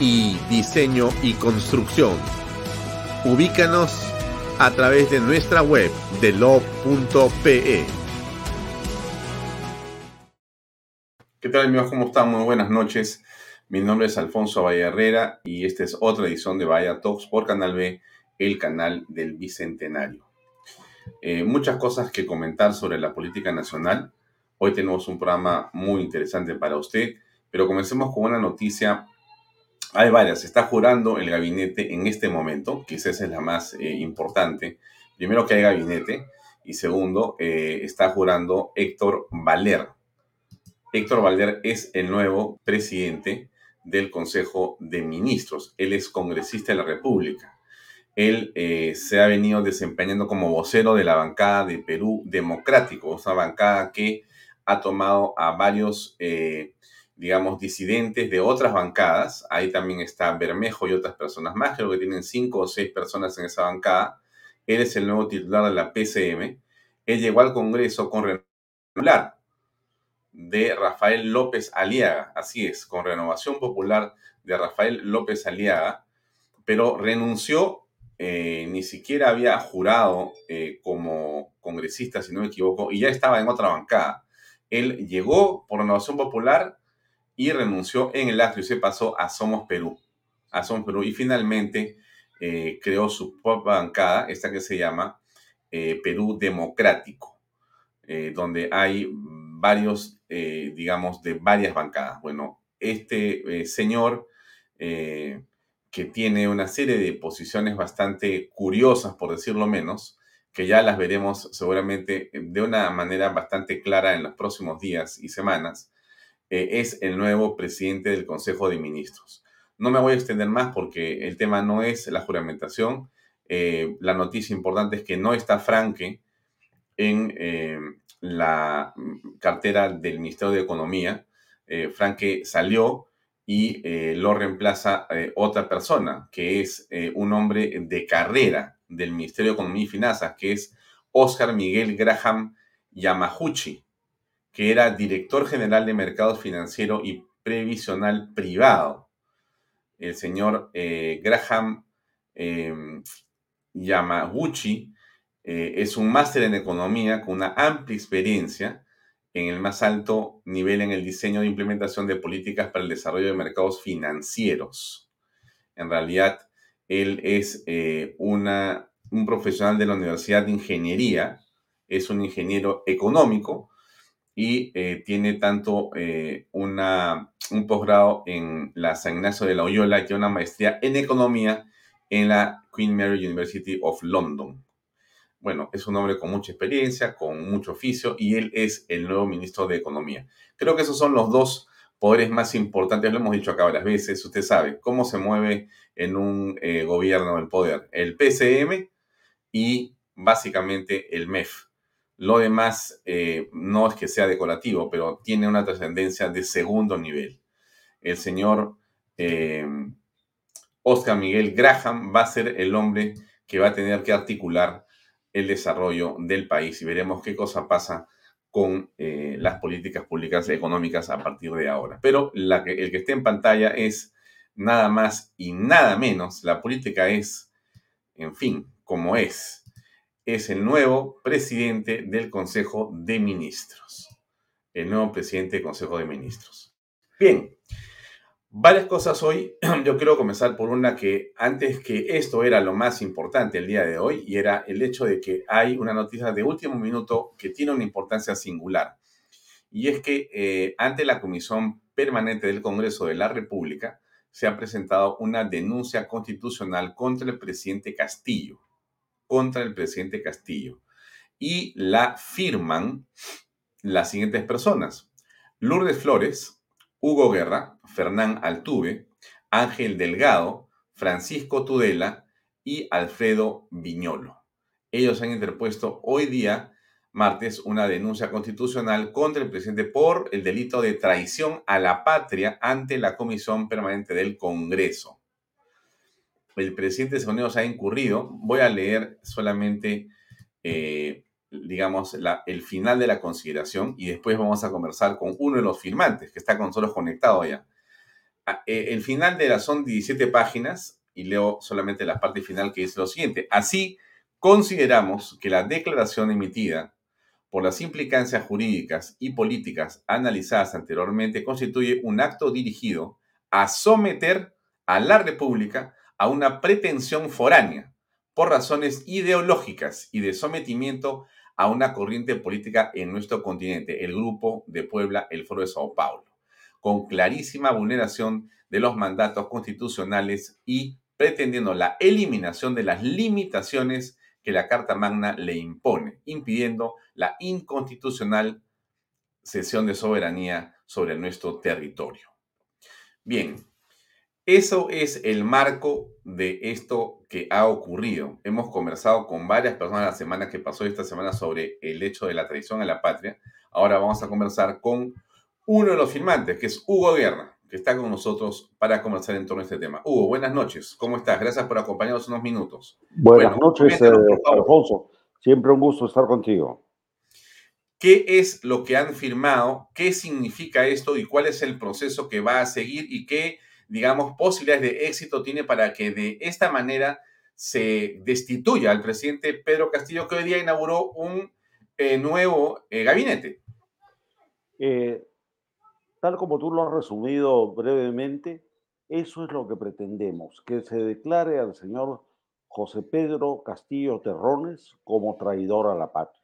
y diseño y construcción. Ubícanos a través de nuestra web de lo.pe. ¿Qué tal amigos? ¿Cómo están? Muy buenas noches. Mi nombre es Alfonso Valle y esta es otra edición de Vaya Talks por Canal B, el canal del Bicentenario. Eh, muchas cosas que comentar sobre la política nacional. Hoy tenemos un programa muy interesante para usted, pero comencemos con una noticia hay varias. Se está jurando el gabinete en este momento, quizás es la más eh, importante. Primero que hay gabinete y segundo, eh, está jurando Héctor Valer. Héctor Valer es el nuevo presidente del Consejo de Ministros. Él es congresista de la República. Él eh, se ha venido desempeñando como vocero de la bancada de Perú Democrático, una bancada que ha tomado a varios digamos, disidentes de otras bancadas. Ahí también está Bermejo y otras personas más, creo que tienen cinco o seis personas en esa bancada. Él es el nuevo titular de la PCM. Él llegó al Congreso con renovación de Rafael López Aliaga, así es, con renovación popular de Rafael López Aliaga, pero renunció, eh, ni siquiera había jurado eh, como congresista, si no me equivoco, y ya estaba en otra bancada. Él llegó por renovación popular y renunció en el acto y se pasó a Somos Perú. A Somos Perú y finalmente eh, creó su propia bancada, esta que se llama eh, Perú Democrático, eh, donde hay varios, digamos, de varias bancadas. Bueno, este señor que tiene una serie de posiciones bastante curiosas, por decirlo menos, que ya las veremos seguramente de una manera bastante clara en los próximos días y semanas, eh, es el nuevo presidente del Consejo de Ministros. No me voy a extender más porque el tema no es la juramentación. Eh, la noticia importante es que no está Franque en eh, la cartera del Ministerio de Economía. Franque salió y lo reemplaza otra persona, que es un hombre de carrera del Ministerio de Economía y Finanzas, que es Oscar Miguel Graham Yamahuchi que era director general de mercados financiero y previsional privado. El señor eh, Graham em, Yamaguchi eh, es un máster en economía con una amplia experiencia en el más alto nivel en el diseño e implementación de políticas para el desarrollo de mercados financieros. En realidad, él es eh, una, un profesional de la Universidad de Ingeniería, es un ingeniero económico, y eh, tiene tanto eh, una, un posgrado en la San Ignacio de la Loyola tiene una maestría en economía en la Queen Mary University of London. Bueno, es un hombre con mucha experiencia, con mucho oficio y él es el nuevo ministro de Economía. Creo que esos son los dos poderes más importantes, lo hemos dicho acá varias veces, usted sabe cómo se mueve en un eh, gobierno el poder, el PCM y básicamente el MEF lo demás eh, no es que sea decorativo, pero tiene una trascendencia de segundo nivel. El señor eh, Oscar Miguel Graham va a ser el hombre que va a tener que articular el desarrollo del país y veremos qué cosa pasa con eh, las políticas públicas económicas a partir de ahora. Pero el que esté en pantalla es nada más y nada menos, la política es, en fin, como es. Es el nuevo presidente del Consejo de Ministros. El nuevo presidente del Consejo de Ministros. Bien, varias cosas hoy. Yo quiero comenzar por una que antes que esto era lo más importante el día de hoy y era el hecho de que hay una noticia de último minuto que tiene una importancia singular. Y es que eh, ante la Comisión Permanente del Congreso de la República se ha presentado una denuncia constitucional contra el presidente Castillo. Contra el presidente Castillo. Y la firman las siguientes personas. Lourdes Flores, Hugo Guerra, Fernán Altuve, Ángel Delgado, Francisco Tudela y Alfredo Viñolo. Ellos han interpuesto hoy día, martes, una denuncia constitucional contra el presidente por el delito de traición a la patria ante la Comisión Permanente del Congreso. El presidente Unidos ha incurrido, voy a leer solamente eh, digamos, el final de la consideración y después vamos a conversar con uno de los firmantes que está con nosotros conectado ya. Ah, eh, el final de la son 17 páginas y leo solamente la parte final que dice lo siguiente. Así, consideramos que la declaración emitida por las implicancias jurídicas y políticas analizadas anteriormente constituye un acto dirigido a someter a la República a una pretensión foránea por razones ideológicas y de sometimiento a una corriente política en nuestro continente, el Grupo de Puebla, el Foro de Sao Paulo, con clarísima vulneración de los mandatos constitucionales y pretendiendo la eliminación de las limitaciones que la Carta Magna le impone, impidiendo la inconstitucional cesión de soberanía sobre nuestro territorio. Bien, eso es el marco de esto que ha ocurrido. Hemos conversado con varias personas la semana que pasó esta semana sobre el hecho de la traición a la patria. Ahora vamos a conversar con uno de los firmantes, que es Hugo Guerra, que está con nosotros para conversar en torno a este tema. Hugo, buenas noches. ¿Cómo estás? Gracias por acompañarnos unos minutos. Buenas noches, eh, Alfonso. Siempre un gusto estar contigo. ¿Qué es lo que han firmado? ¿Qué significa esto? ¿Y cuál es el proceso que va a seguir? ¿Y qué digamos, posibilidades de éxito tiene para que de esta manera se destituya al presidente Pedro Castillo, que hoy día inauguró un eh, nuevo eh, gabinete? Eh, tal como tú lo has resumido brevemente, eso es lo que pretendemos, que se declare al señor José Pedro Castillo Terrones como traidor a la patria.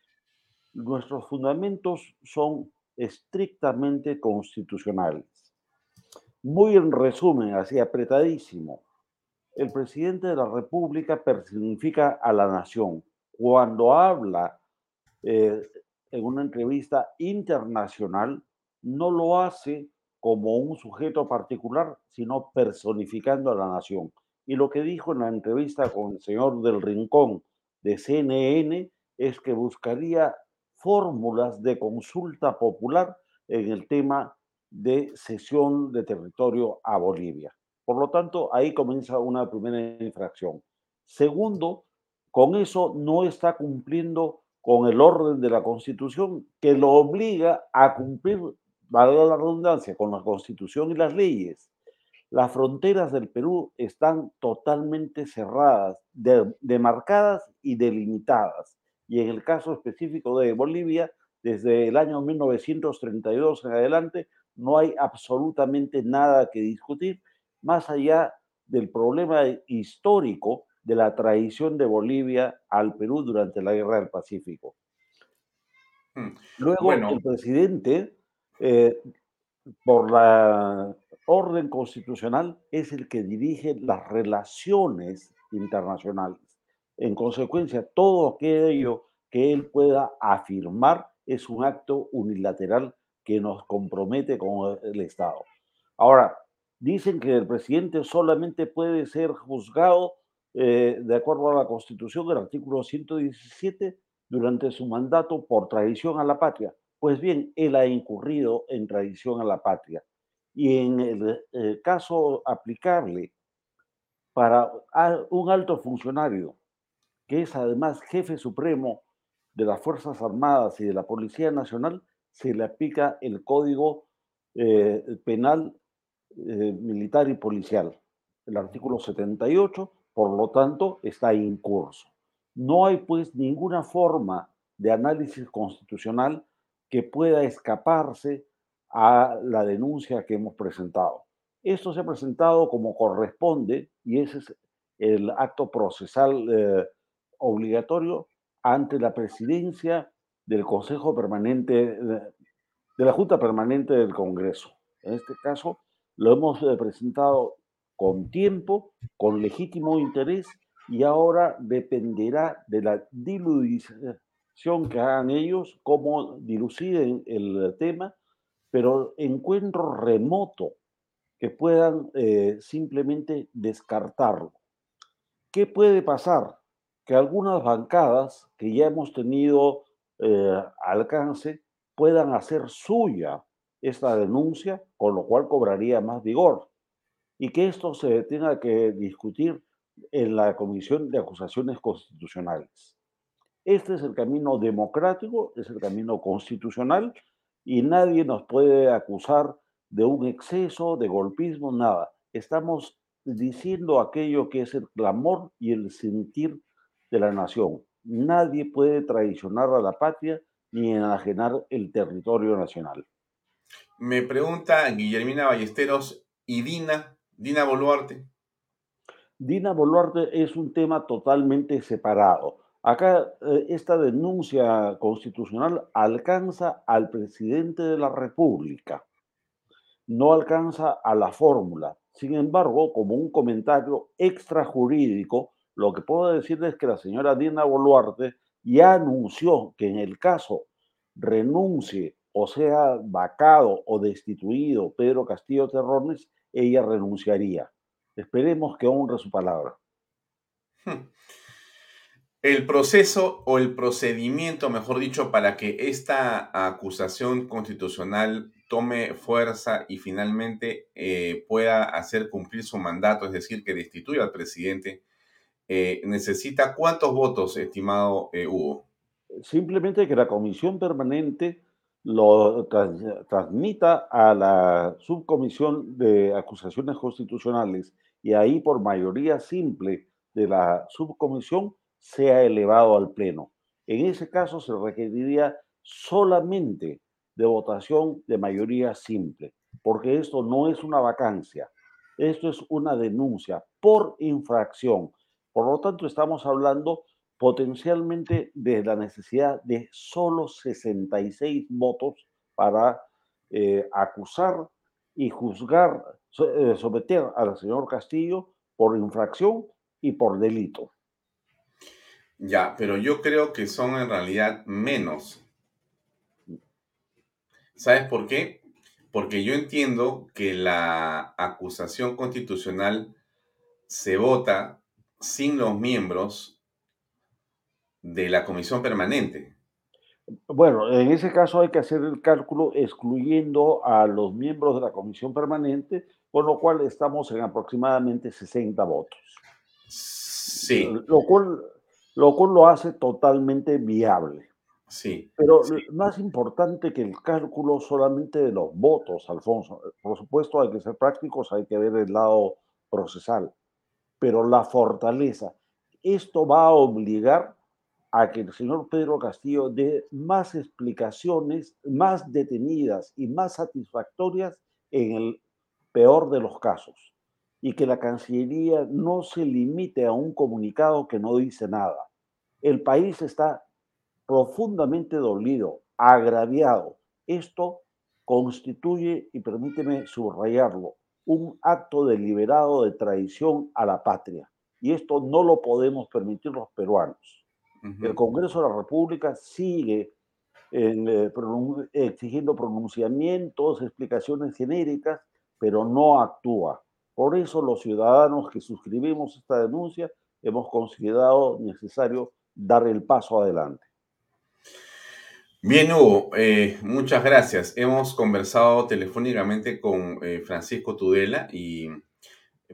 Nuestros fundamentos son estrictamente constitucionales. Muy en resumen, así apretadísimo, el presidente de la República personifica a la nación. Cuando habla eh, en una entrevista internacional, no lo hace como un sujeto particular, sino personificando a la nación. Y lo que dijo en la entrevista con el señor del Rincón de CNN es que buscaría fórmulas de consulta popular en el tema de cesión de territorio a Bolivia. Por lo tanto, ahí comienza una primera infracción. Segundo, con eso no está cumpliendo con el orden de la Constitución que lo obliga a cumplir, valga la redundancia, con la Constitución y las leyes. Las fronteras del Perú están totalmente cerradas, demarcadas y delimitadas. Y en el caso específico de Bolivia, desde el año 1932 en adelante, no hay absolutamente nada que discutir, más allá del problema histórico de la traición de Bolivia al Perú durante la Guerra del Pacífico. Mm, Luego, el presidente, eh, por la orden constitucional, es el que dirige las relaciones internacionales. En consecuencia, todo aquello que él pueda afirmar es un acto unilateral que nos compromete con el Estado. Ahora, dicen que el presidente solamente puede ser juzgado eh, de acuerdo a la Constitución, el artículo 117, durante su mandato por traición a la patria. Pues bien, él ha incurrido en traición a la patria. Y en el, caso aplicable para un alto funcionario, que es además jefe supremo de las Fuerzas Armadas y de la Policía Nacional, se le aplica el Código eh, Penal eh, Militar y Policial, el artículo 78, por lo tanto, está en curso. No hay pues ninguna forma de análisis constitucional que pueda escaparse a la denuncia que hemos presentado. Esto se ha presentado como corresponde y ese es el acto procesal eh, obligatorio ante la presidencia del Consejo Permanente, de la Junta Permanente del Congreso. En este caso, lo hemos eh, presentado con tiempo, con legítimo interés y ahora dependerá de la dilución que hagan ellos, cómo diluciden el tema, pero encuentro remoto que puedan eh, simplemente descartarlo. ¿Qué puede pasar? Que algunas bancadas que ya hemos tenido eh, alcance puedan hacer suya esta denuncia, con lo cual cobraría más vigor, y que esto se tenga que discutir en la Comisión de Acusaciones Constitucionales. Este es el camino democrático, es el camino constitucional, y nadie nos puede acusar de un exceso, de golpismo, nada. Estamos diciendo aquello que es el clamor y el sentir de la nación. Nadie puede traicionar a la patria ni enajenar el territorio nacional. Me pregunta Guillermina Ballesteros, ¿y Dina? Dina Boluarte. Dina Boluarte es un tema totalmente separado. Acá eh, esta denuncia constitucional alcanza al presidente de la República no alcanza a la fórmula. Sin embargo, como un comentario extrajurídico, lo que puedo decir es que la señora Dina Boluarte ya anunció que en el caso renuncie o sea vacado o destituido Pedro Castillo Terrones, ella renunciaría. Esperemos que honre su palabra. El proceso o el procedimiento, mejor dicho, para que esta acusación constitucional tome fuerza y finalmente eh, pueda hacer cumplir su mandato, es decir, que destituya al presidente, eh, necesita cuántos votos, estimado eh, Hugo? Simplemente que la comisión permanente lo transmita a la subcomisión de acusaciones constitucionales y ahí por mayoría simple de la subcomisión sea elevado al pleno. En ese caso se requeriría solamente de votación de mayoría simple, porque esto no es una vacancia, esto es una denuncia por infracción. Por lo tanto, estamos hablando potencialmente de la necesidad de solo 66 votos para eh, acusar y juzgar, eh, someter al señor Castillo por infracción y por delito. Ya, pero yo creo que son en realidad menos ¿Sabes por qué? Porque yo entiendo que la acusación constitucional se vota sin los miembros de la comisión permanente. Bueno, en ese caso hay que hacer el cálculo excluyendo a los miembros de la comisión permanente, con lo cual estamos en aproximadamente 60 votos. Sí. Lo cual lo, cual lo hace totalmente viable. Sí. Pero más importante que el cálculo solamente de los votos, Alfonso. Por supuesto, hay que ser prácticos, hay que ver el lado procesal. Pero la fortaleza, esto va a obligar a que el señor Pedro Castillo dé más explicaciones, más detenidas y más satisfactorias en el peor de los casos. Y que la Cancillería no se limite a un comunicado que no dice nada. El país está profundamente dolido, agraviado. Esto constituye, y permíteme subrayarlo, un acto deliberado de traición a la patria. Y esto no lo podemos permitir los peruanos. El Congreso de la República sigue eh, exigiendo pronunciamientos, explicaciones genéricas, pero no actúa. Por eso los ciudadanos que suscribimos esta denuncia hemos considerado necesario dar el paso adelante. Bien, Hugo, eh, muchas gracias. Hemos conversado telefónicamente con eh, Francisco Tudela y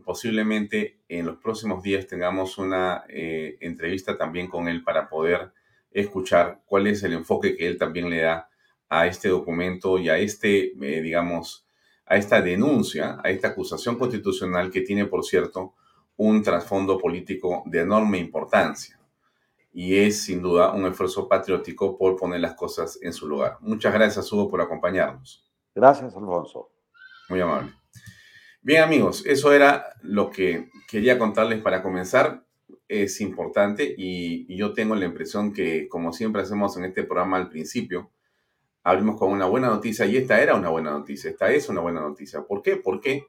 posiblemente en los próximos días tengamos una eh, entrevista también con él para poder escuchar cuál es el enfoque que él también le da a este documento y a este, eh, digamos, a esta denuncia, a esta acusación constitucional que tiene, por cierto, un trasfondo político de enorme importancia. Y es sin duda un esfuerzo patriótico por poner las cosas en su lugar. Muchas gracias, Hugo, por acompañarnos. Gracias, Alfonso. Muy amable. Bien, amigos, eso era lo que quería contarles para comenzar. Es importante y, yo tengo la impresión que, como siempre hacemos en este programa al principio, abrimos con una buena noticia y esta era una buena noticia, esta es una buena noticia. ¿Por qué? Porque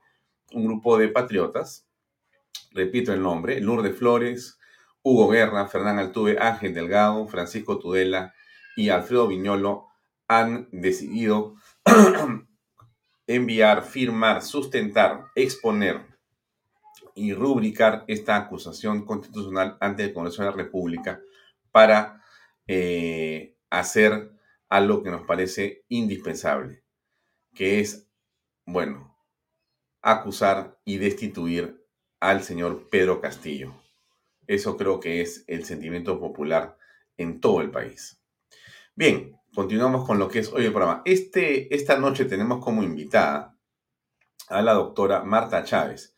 un grupo de patriotas, repito el nombre, Lourdes Flores, Hugo Guerra, Fernán Altuve, Ángel Delgado, Francisco Tudela y Alfredo Viñolo han decidido enviar, firmar, sustentar, exponer y rubricar esta acusación constitucional ante el Congreso de la República para eh, hacer algo que nos parece indispensable, que es, bueno, acusar y destituir al señor Pedro Castillo. Eso creo que es el sentimiento popular en todo el país. Bien, continuamos con lo que es hoy el programa. Este, esta noche tenemos como invitada a la doctora Marta Chávez.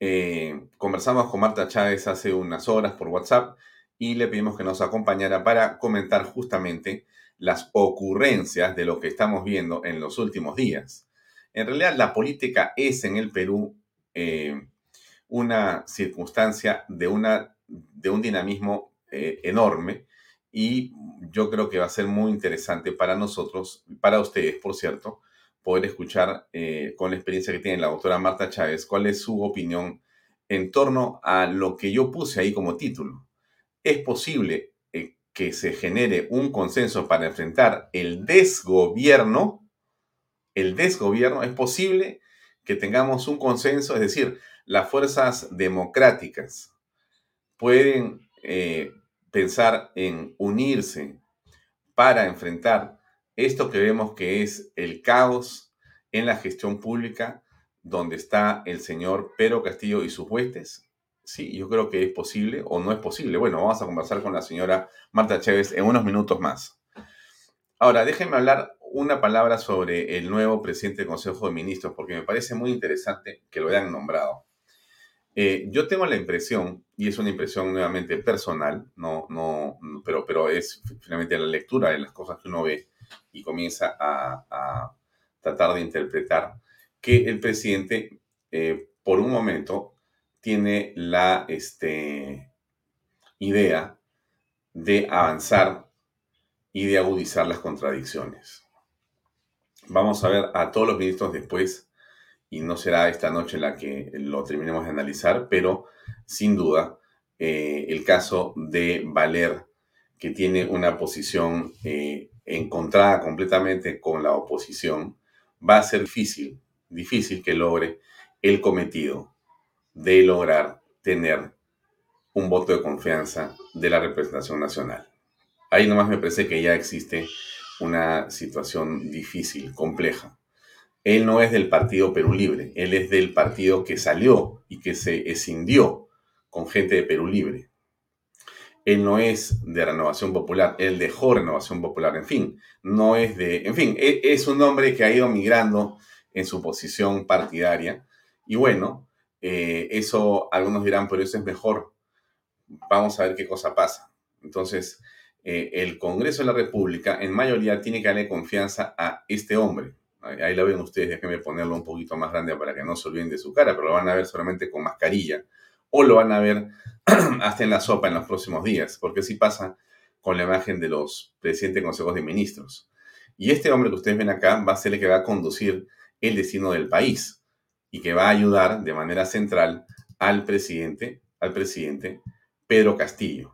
Eh, conversamos con Marta Chávez hace unas horas por WhatsApp y le pedimos que nos acompañara para comentar justamente las ocurrencias de lo que estamos viendo en los últimos días. En realidad, la política es en el Perú eh, una circunstancia de, una, de un dinamismo eh, enorme y yo creo que va a ser muy interesante para nosotros, para ustedes, por cierto, poder escuchar eh, con la experiencia que tiene la doctora Marta Chávez cuál es su opinión en torno a lo que yo puse ahí como título. ¿Es posible eh, que se genere un consenso para enfrentar el desgobierno? El desgobierno es posible que tengamos un consenso, es decir, las fuerzas democráticas pueden eh, pensar en unirse para enfrentar esto que vemos que es el caos en la gestión pública donde está el señor Pedro Castillo y sus huestes? Sí, yo creo que es posible o no es posible. Bueno, vamos a conversar con la señora Marta Chávez en unos minutos más. Ahora, déjenme hablar una palabra sobre el nuevo presidente del Consejo de Ministros, porque me parece muy interesante que lo hayan nombrado. Eh, yo tengo la impresión, y es una impresión nuevamente personal, no, no, pero, pero es finalmente la lectura de las cosas que uno ve y comienza a, tratar de interpretar, que el presidente, eh, por un momento, tiene la este, idea de avanzar y de agudizar las contradicciones. Vamos a ver a todos los ministros después y no será esta noche la que lo terminemos de analizar, pero sin duda eh, el caso de Valer, que tiene una posición eh, encontrada completamente con la oposición, va a ser difícil, difícil que logre el cometido de lograr tener un voto de confianza de la representación nacional. Ahí nomás me parece que ya existe una situación difícil, compleja. Él no es del partido Perú Libre, él es del partido que salió y que se escindió con gente de Perú Libre. Él no es de Renovación Popular, él dejó Renovación Popular, en fin, no es de, en fin, e, es un hombre que ha ido migrando en su posición partidaria y bueno, eh, eso algunos dirán, pero eso es mejor. Vamos a ver qué cosa pasa. Entonces, eh, el Congreso de la República en mayoría tiene que darle confianza a este hombre, Ahí lo ven ustedes, déjenme ponerlo un poquito más grande para que no se olviden de su cara, pero lo van a ver solamente con mascarilla. O lo van a ver hasta en la sopa en los próximos días, porque así pasa con la imagen de los presidentes de consejos de ministros. Y este hombre que ustedes ven acá va a ser el que va a conducir el destino del país y que va a ayudar de manera central al presidente, al presidente Pedro Castillo.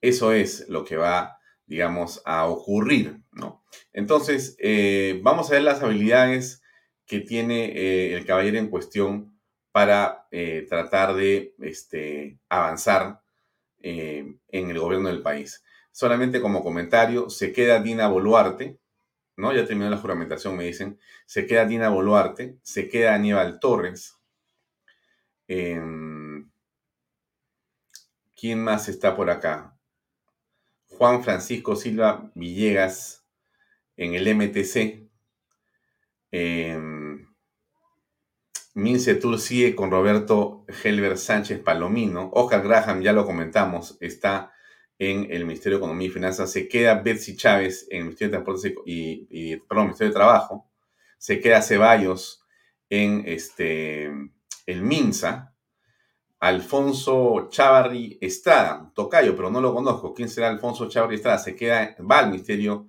Eso es lo que va, digamos, a ocurrir, ¿no? Entonces, eh, vamos a ver las habilidades que tiene eh, el caballero en cuestión para eh, tratar de este, avanzar en el gobierno del país. Solamente como comentario, se queda Dina Boluarte, ¿no? Ya terminó la juramentación, me dicen. Se queda Dina Boluarte, se queda Aníbal Torres, Em, ¿Quién más está por acá? Juan Francisco Silva Villegas en el MTC. Eh, Mince Tour sigue con Roberto Helber Sánchez Palomino. Oscar Graham, ya lo comentamos, está en el Ministerio de Economía y Finanzas. Se queda Betsy Chávez en el Ministerio de Transportes y, y perdón, Ministerio de Trabajo. Se queda Ceballos en este, el MINSA. Alfonso Chavarri Estrada, tocayo, pero no lo conozco. ¿Quién será Alfonso Chavarri Estrada? Se queda, va al Ministerio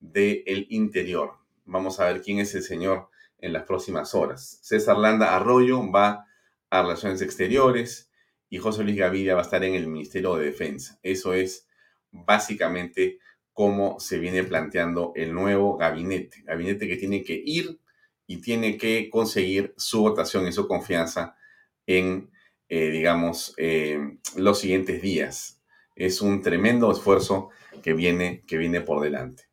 del Interior. Vamos a ver quién es el señor en las próximas horas. César Landa Arroyo va a Relaciones Exteriores y José Luis Gaviria va a estar en el Ministerio de Defensa. Eso es básicamente cómo se viene planteando el nuevo gabinete. Gabinete que tiene que ir y tiene que conseguir su votación y su confianza en, eh, digamos, eh, los siguientes días. Es un tremendo esfuerzo que viene, que viene por delante.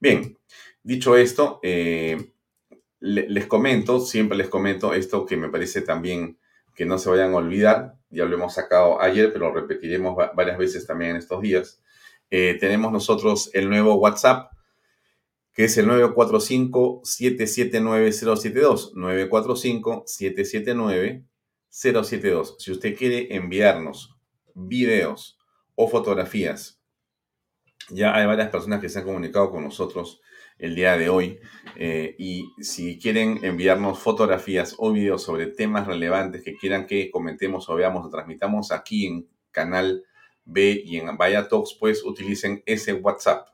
Bien, dicho esto, eh, les comento, siempre les comento esto que me parece también que no se vayan a olvidar, ya lo hemos sacado ayer, pero lo repetiremos varias veces también en estos días. Tenemos nosotros el nuevo WhatsApp, que es el 945-779-072. 945-779-072. Si usted quiere enviarnos videos o fotografías, ya hay varias personas que se han comunicado con nosotros el día de hoy. Eh, y si quieren enviarnos fotografías o videos sobre temas relevantes que quieran que comentemos o veamos o transmitamos aquí en Canal B y en Vaya Talks, pues utilicen ese WhatsApp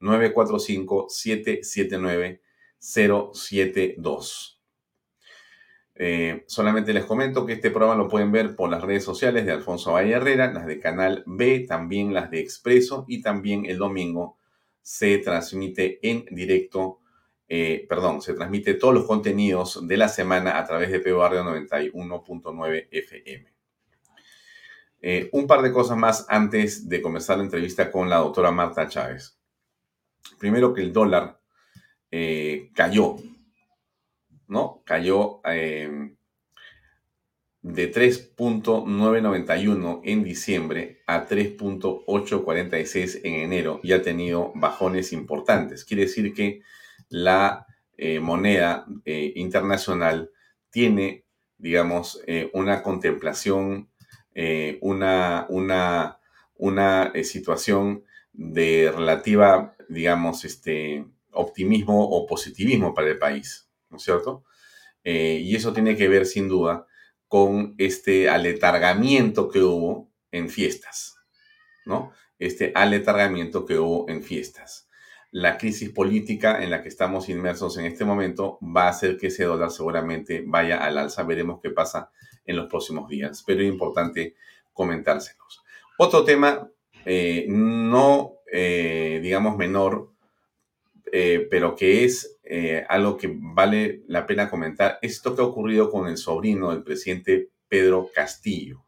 945-779-072. Eh, solamente les comento que este programa lo pueden ver por las redes sociales de Alfonso Valle Herrera, las de Canal B, también las de Expreso y también el domingo se transmite en directo, eh, perdón, se transmite todos los contenidos de la semana a través de PO Barrio 91.9 FM. Eh, un par de cosas más antes de comenzar la entrevista con la doctora Marta Chávez. Primero que el dólar cayó, ¿no? Cayó de 3.991 en diciembre a 3.846 en enero y ha tenido bajones importantes. Quiere decir que la eh, moneda eh, internacional tiene, digamos, eh, una contemplación, una, una, una situación de relativa, digamos, este, optimismo o positivismo para el país, ¿no es cierto? y eso tiene que ver, sin duda, con este aletargamiento que hubo en fiestas, ¿no? Este aletargamiento que hubo en fiestas. La crisis política en la que estamos inmersos en este momento va a hacer que ese dólar seguramente vaya al alza. Veremos qué pasa en los próximos días, pero es importante comentárselos. Otro tema eh, no, eh, digamos, menor, eh, pero que es eh, algo que vale la pena comentar, esto que ha ocurrido con el sobrino del presidente Pedro Castillo.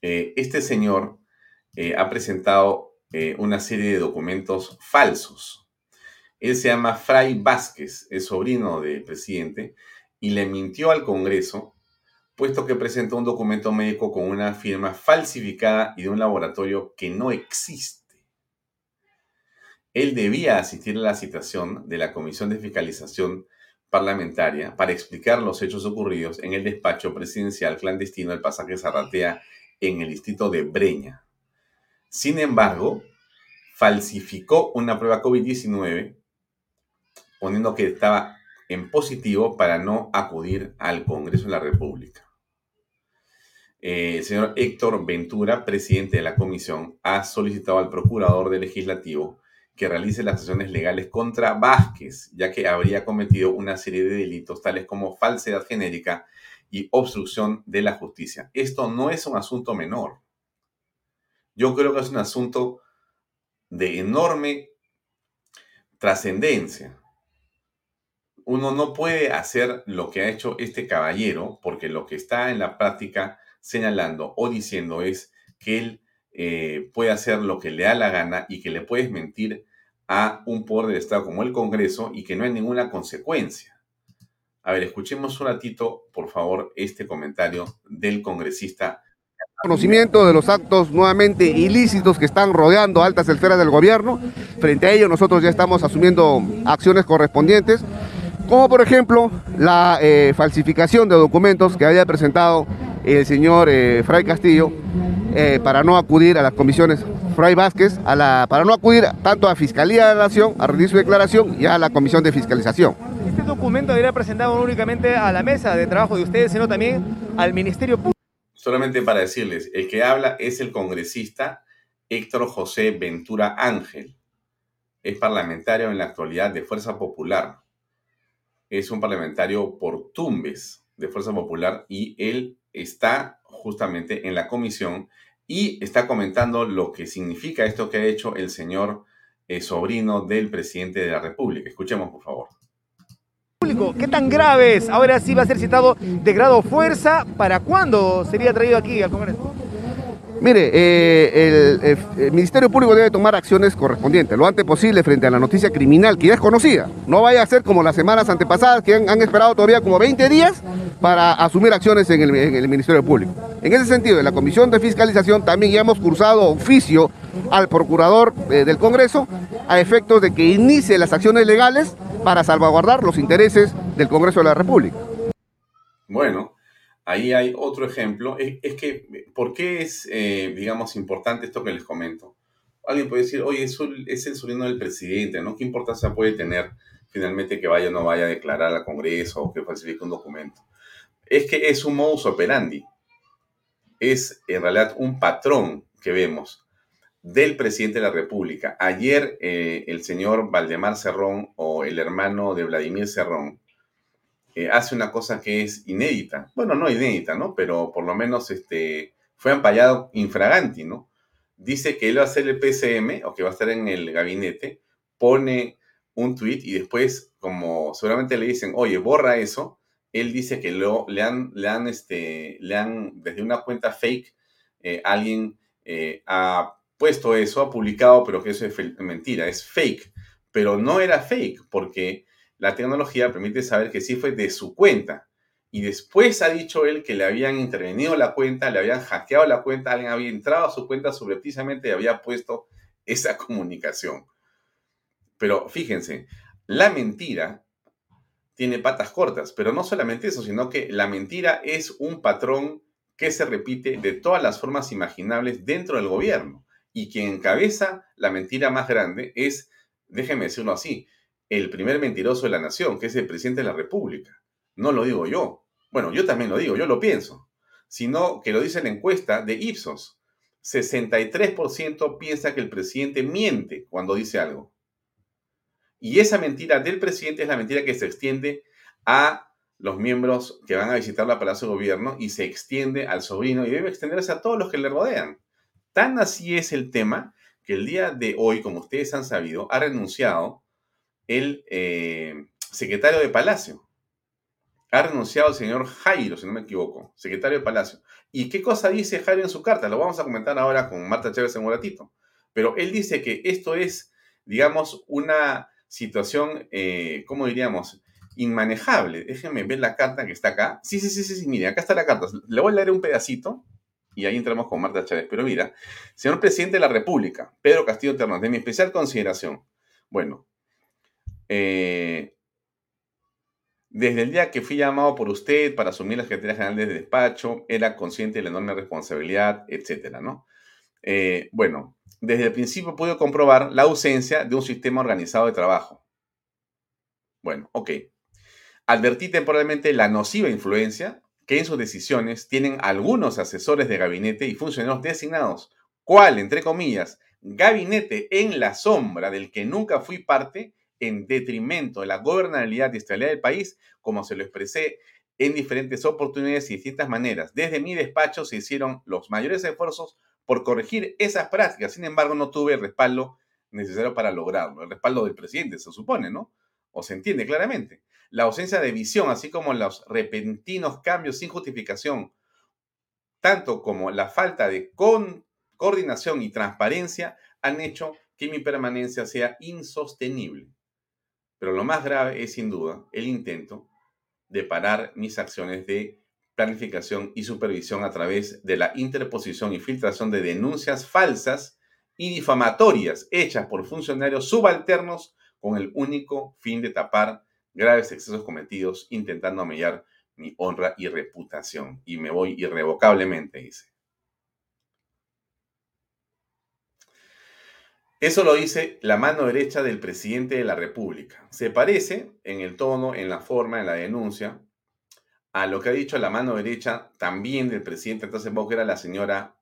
Eh, este señor ha presentado una serie de documentos falsos. Él se llama Fray Vázquez, es sobrino del presidente, y le mintió al Congreso, puesto que presentó un documento médico con una firma falsificada y de un laboratorio que no existe. Él debía asistir a la citación de la Comisión de Fiscalización Parlamentaria para explicar los hechos ocurridos en el despacho presidencial clandestino del pasaje Zarratea en el distrito de Breña. Sin embargo, falsificó una prueba COVID-19 poniendo que estaba en positivo para no acudir al Congreso de la República. Eh, el señor Héctor Ventura, presidente de la comisión, ha solicitado al procurador del legislativo que realice las acciones legales contra Vázquez, ya que habría cometido una serie de delitos tales como falsedad genérica y obstrucción de la justicia. Esto no es un asunto menor. Yo creo que es un asunto de enorme trascendencia. Uno no puede hacer lo que ha hecho este caballero porque lo que está en la práctica señalando o diciendo es que él eh, puede hacer lo que le da la gana y que le puedes mentir a un poder del Estado como el Congreso y que no hay ninguna consecuencia. A ver, escuchemos un ratito, por favor, este comentario del congresista. Conocimiento de los actos nuevamente ilícitos que están rodeando altas esferas del gobierno. Frente a ello, nosotros ya estamos asumiendo acciones correspondientes, como por ejemplo la eh, falsificación de documentos que había presentado el señor eh, Fray Castillo eh, para no acudir a las comisiones Fray Vázquez, a la, para no acudir tanto a Fiscalía de la Nación, a rendir su declaración y a la Comisión de Fiscalización. Este documento debería presentado no únicamente a la mesa de trabajo de ustedes, sino también al Ministerio Público. Solamente para decirles, el que habla es el congresista Héctor José Ventura Ángel. Es parlamentario en la actualidad de Fuerza Popular. Es un parlamentario por Tumbes de Fuerza Popular y él está justamente en la comisión y está comentando lo que significa esto que ha hecho el señor eh, sobrino del presidente de la República. Escuchemos, por favor. ¿Qué tan grave es? Ahora sí va a ser citado de grado fuerza. ¿Para cuándo sería traído aquí al Congreso? Mire, eh, el, Ministerio Público debe tomar acciones correspondientes lo antes posible frente a la noticia criminal que ya es conocida. No vaya a ser como las semanas antepasadas que han, esperado todavía como 20 días para asumir acciones en el, Ministerio Público. En ese sentido, en la Comisión de Fiscalización también ya hemos cursado oficio al Procurador eh, del Congreso a efectos de que inicie las acciones legales para salvaguardar los intereses del Congreso de la República. Bueno, ahí hay otro ejemplo. Es, que, ¿por qué es, eh, digamos, importante esto que les comento? Alguien puede decir, oye, es, es el sobrino del presidente, ¿no? ¿Qué importancia puede tener finalmente que vaya o no vaya a declarar al Congreso o que falsifique un documento? Es que es un modus operandi. Es en realidad un patrón que vemos del presidente de la República. Ayer eh, el señor Valdemar Cerrón o el hermano de Vladimir Cerrón eh, hace una cosa que es inédita. Bueno, no inédita, ¿no? Pero por lo menos este, fue ampallado infraganti, ¿no? Dice que él va a hacer el PCM o que va a estar en el gabinete, pone un tweet y después, como seguramente le dicen, oye, borra eso, él dice que lo, le, han, le, han, este, le han, desde una cuenta fake, eh, alguien eh, ha puesto eso, ha publicado, pero que eso es mentira, es fake. Pero no era fake, porque la tecnología permite saber que sí fue de su cuenta. Y después ha dicho él que le habían intervenido la cuenta, le habían hackeado la cuenta, alguien había entrado a su cuenta subrepticiamente y había puesto esa comunicación. Pero fíjense, la mentira tiene patas cortas, pero no solamente eso, sino que la mentira es un patrón que se repite de todas las formas imaginables dentro del gobierno. Y quien encabeza la mentira más grande es, déjeme decirlo así, el primer mentiroso de la nación, que es el presidente de la República. No lo digo yo. Bueno, yo también lo digo, yo lo pienso. Sino que lo dice la encuesta de Ipsos. 63% piensa que el presidente miente cuando dice algo. Y esa mentira del presidente es la mentira que se extiende a los miembros que van a visitar la Palacio de Gobierno y se extiende al sobrino y debe extenderse a todos los que le rodean. Tan así es el tema que el día de hoy, como ustedes han sabido, ha renunciado el eh, secretario de Palacio. Ha renunciado el señor Jairo, si no me equivoco, secretario de Palacio. ¿Y qué cosa dice Jairo en su carta? Lo vamos a comentar ahora con Marta Chávez en un ratito. Pero él dice que esto es, digamos, una situación, eh, ¿cómo diríamos? Inmanejable. Déjenme ver la carta que está acá. Sí, sí, sí, sí, sí, mire, acá está la carta. Le voy a leer un pedacito y ahí entramos con Marta Chávez. Pero mira, señor presidente de la República, Pedro Castillo Ternos, de mi especial consideración. Bueno, eh, desde el día que fui llamado por usted para asumir la Secretaría General de despacho, era consciente de la enorme responsabilidad, etcétera, ¿no? Eh, bueno, desde el principio pude comprobar la ausencia de un sistema organizado de trabajo. Bueno, ok. Advertí temporalmente la nociva influencia que en sus decisiones tienen algunos asesores de gabinete y funcionarios designados, cual, entre comillas, gabinete en la sombra del que nunca fui parte, en detrimento de la gobernabilidad y estabilidad del país, como se lo expresé en diferentes oportunidades y distintas maneras. Desde mi despacho se hicieron los mayores esfuerzos por corregir esas prácticas. Sin embargo, no tuve el respaldo necesario para lograrlo. El respaldo del presidente, se supone, ¿no? O se entiende claramente. La ausencia de visión, así como los repentinos cambios sin justificación, tanto como la falta de coordinación y transparencia, han hecho que mi permanencia sea insostenible. Pero lo más grave es sin duda el intento de parar mis acciones de planificación y supervisión a través de la interposición y filtración de denuncias falsas y difamatorias hechas por funcionarios subalternos con el único fin de tapar graves excesos cometidos intentando amellar mi honra y reputación. Y me voy irrevocablemente, dice. Eso lo dice la mano derecha del presidente de la República. Se parece en el tono, en la forma, en la denuncia, a lo que ha dicho la mano derecha también del presidente entonces que era la señora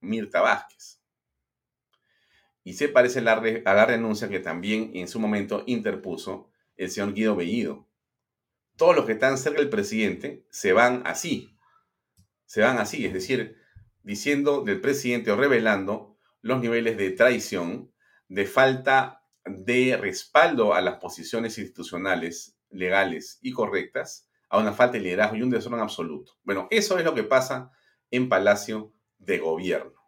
Mirta Vázquez. Y se parece a la, renuncia que también en su momento interpuso el señor Guido Bellido. Todos los que están cerca del presidente se van así. Se van así, es decir, diciendo del presidente o revelando los niveles de traición, de falta de respaldo a las posiciones institucionales, legales y correctas, a una falta de liderazgo y un desorden absoluto. Bueno, eso es lo que pasa en Palacio de Gobierno,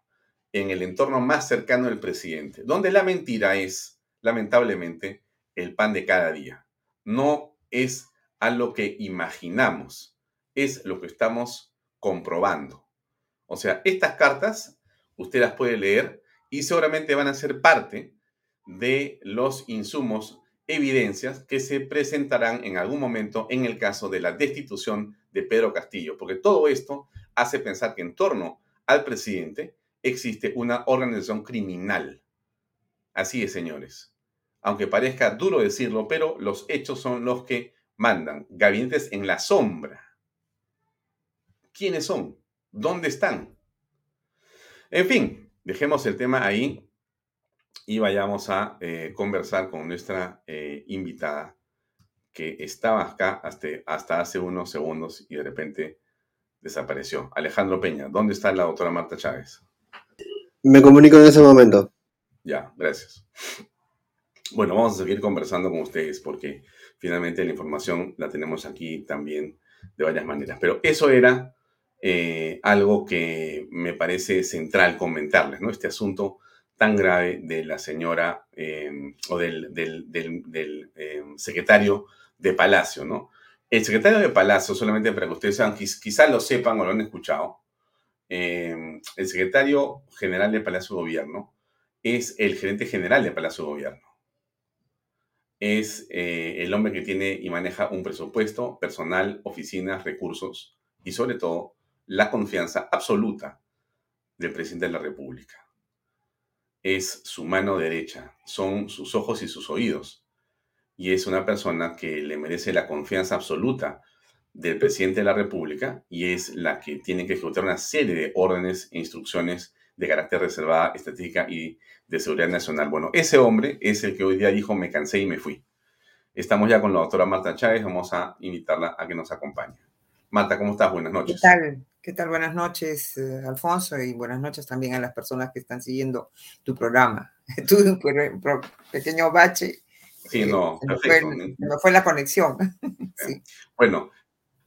en el entorno más cercano del presidente, donde la mentira es, lamentablemente, el pan de cada día. No es a lo que imaginamos, es lo que estamos comprobando. O sea, estas cartas usted las puede leer y seguramente van a ser parte de los insumos, evidencias que se presentarán en algún momento en el caso de la destitución de Pedro Castillo, porque todo esto hace pensar que en torno al presidente existe una organización criminal. Así es, señores. Aunque parezca duro decirlo, pero los hechos son los que mandan. Gabinetes en la sombra. ¿Quiénes son? ¿Dónde están? En fin, Dejemos el tema ahí y vayamos a eh, conversar con nuestra eh, invitada que estaba acá hasta, hasta hace unos segundos y de repente desapareció. Alejandro Peña, ¿dónde está la doctora Marta Chávez? Me comunico en ese momento. Ya, gracias. Bueno, vamos a seguir conversando con ustedes porque finalmente la información la tenemos aquí también de varias maneras. Pero eso era eh, algo que me parece central comentarles, ¿no? Este asunto tan grave de la señora em, o del, em, secretario de Palacio, ¿no? El secretario de Palacio, solamente para que ustedes sepan, quizás lo sepan o lo han escuchado, em, el secretario general de Palacio de Gobierno es el gerente general de Palacio de Gobierno. Es eh, el hombre que tiene y maneja un presupuesto, personal, oficinas, recursos y sobre todo la confianza absoluta del presidente de la República. Es su mano derecha, son sus ojos y sus oídos. Y es una persona que le merece la confianza absoluta del presidente de la República y es la que tiene que ejecutar una serie de órdenes e instrucciones de carácter reservada, estratégica y de seguridad nacional. Bueno, ese hombre es el que hoy día dijo me cansé y me fui. Estamos ya con la doctora Marta Chávez, vamos a invitarla a que nos acompañe. Marta, ¿cómo estás? Buenas noches. ¿Qué tal? ¿Qué tal? Buenas noches, eh, Alfonso, y buenas noches también a las personas que están siguiendo tu programa. Tuve un pequeño bache. Sí, no, me fue, fue, la conexión. sí. Bueno,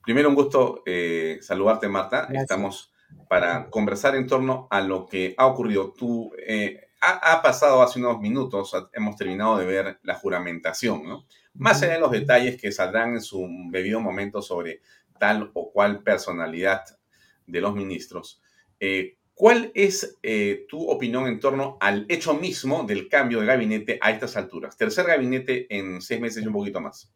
primero un gusto eh, saludarte, Marta. Estamos para conversar en torno a lo que ha ocurrido. Tú, eh, ha, ha, pasado hace unos minutos, hemos terminado de ver la juramentación, ¿no? Más allá de los detalles que saldrán en su debido momento sobre tal o cual personalidad de los ministros. Eh, ¿Cuál es eh, tu opinión en torno al hecho mismo del cambio de gabinete a estas alturas? Tercer gabinete en seis meses y un poquito más.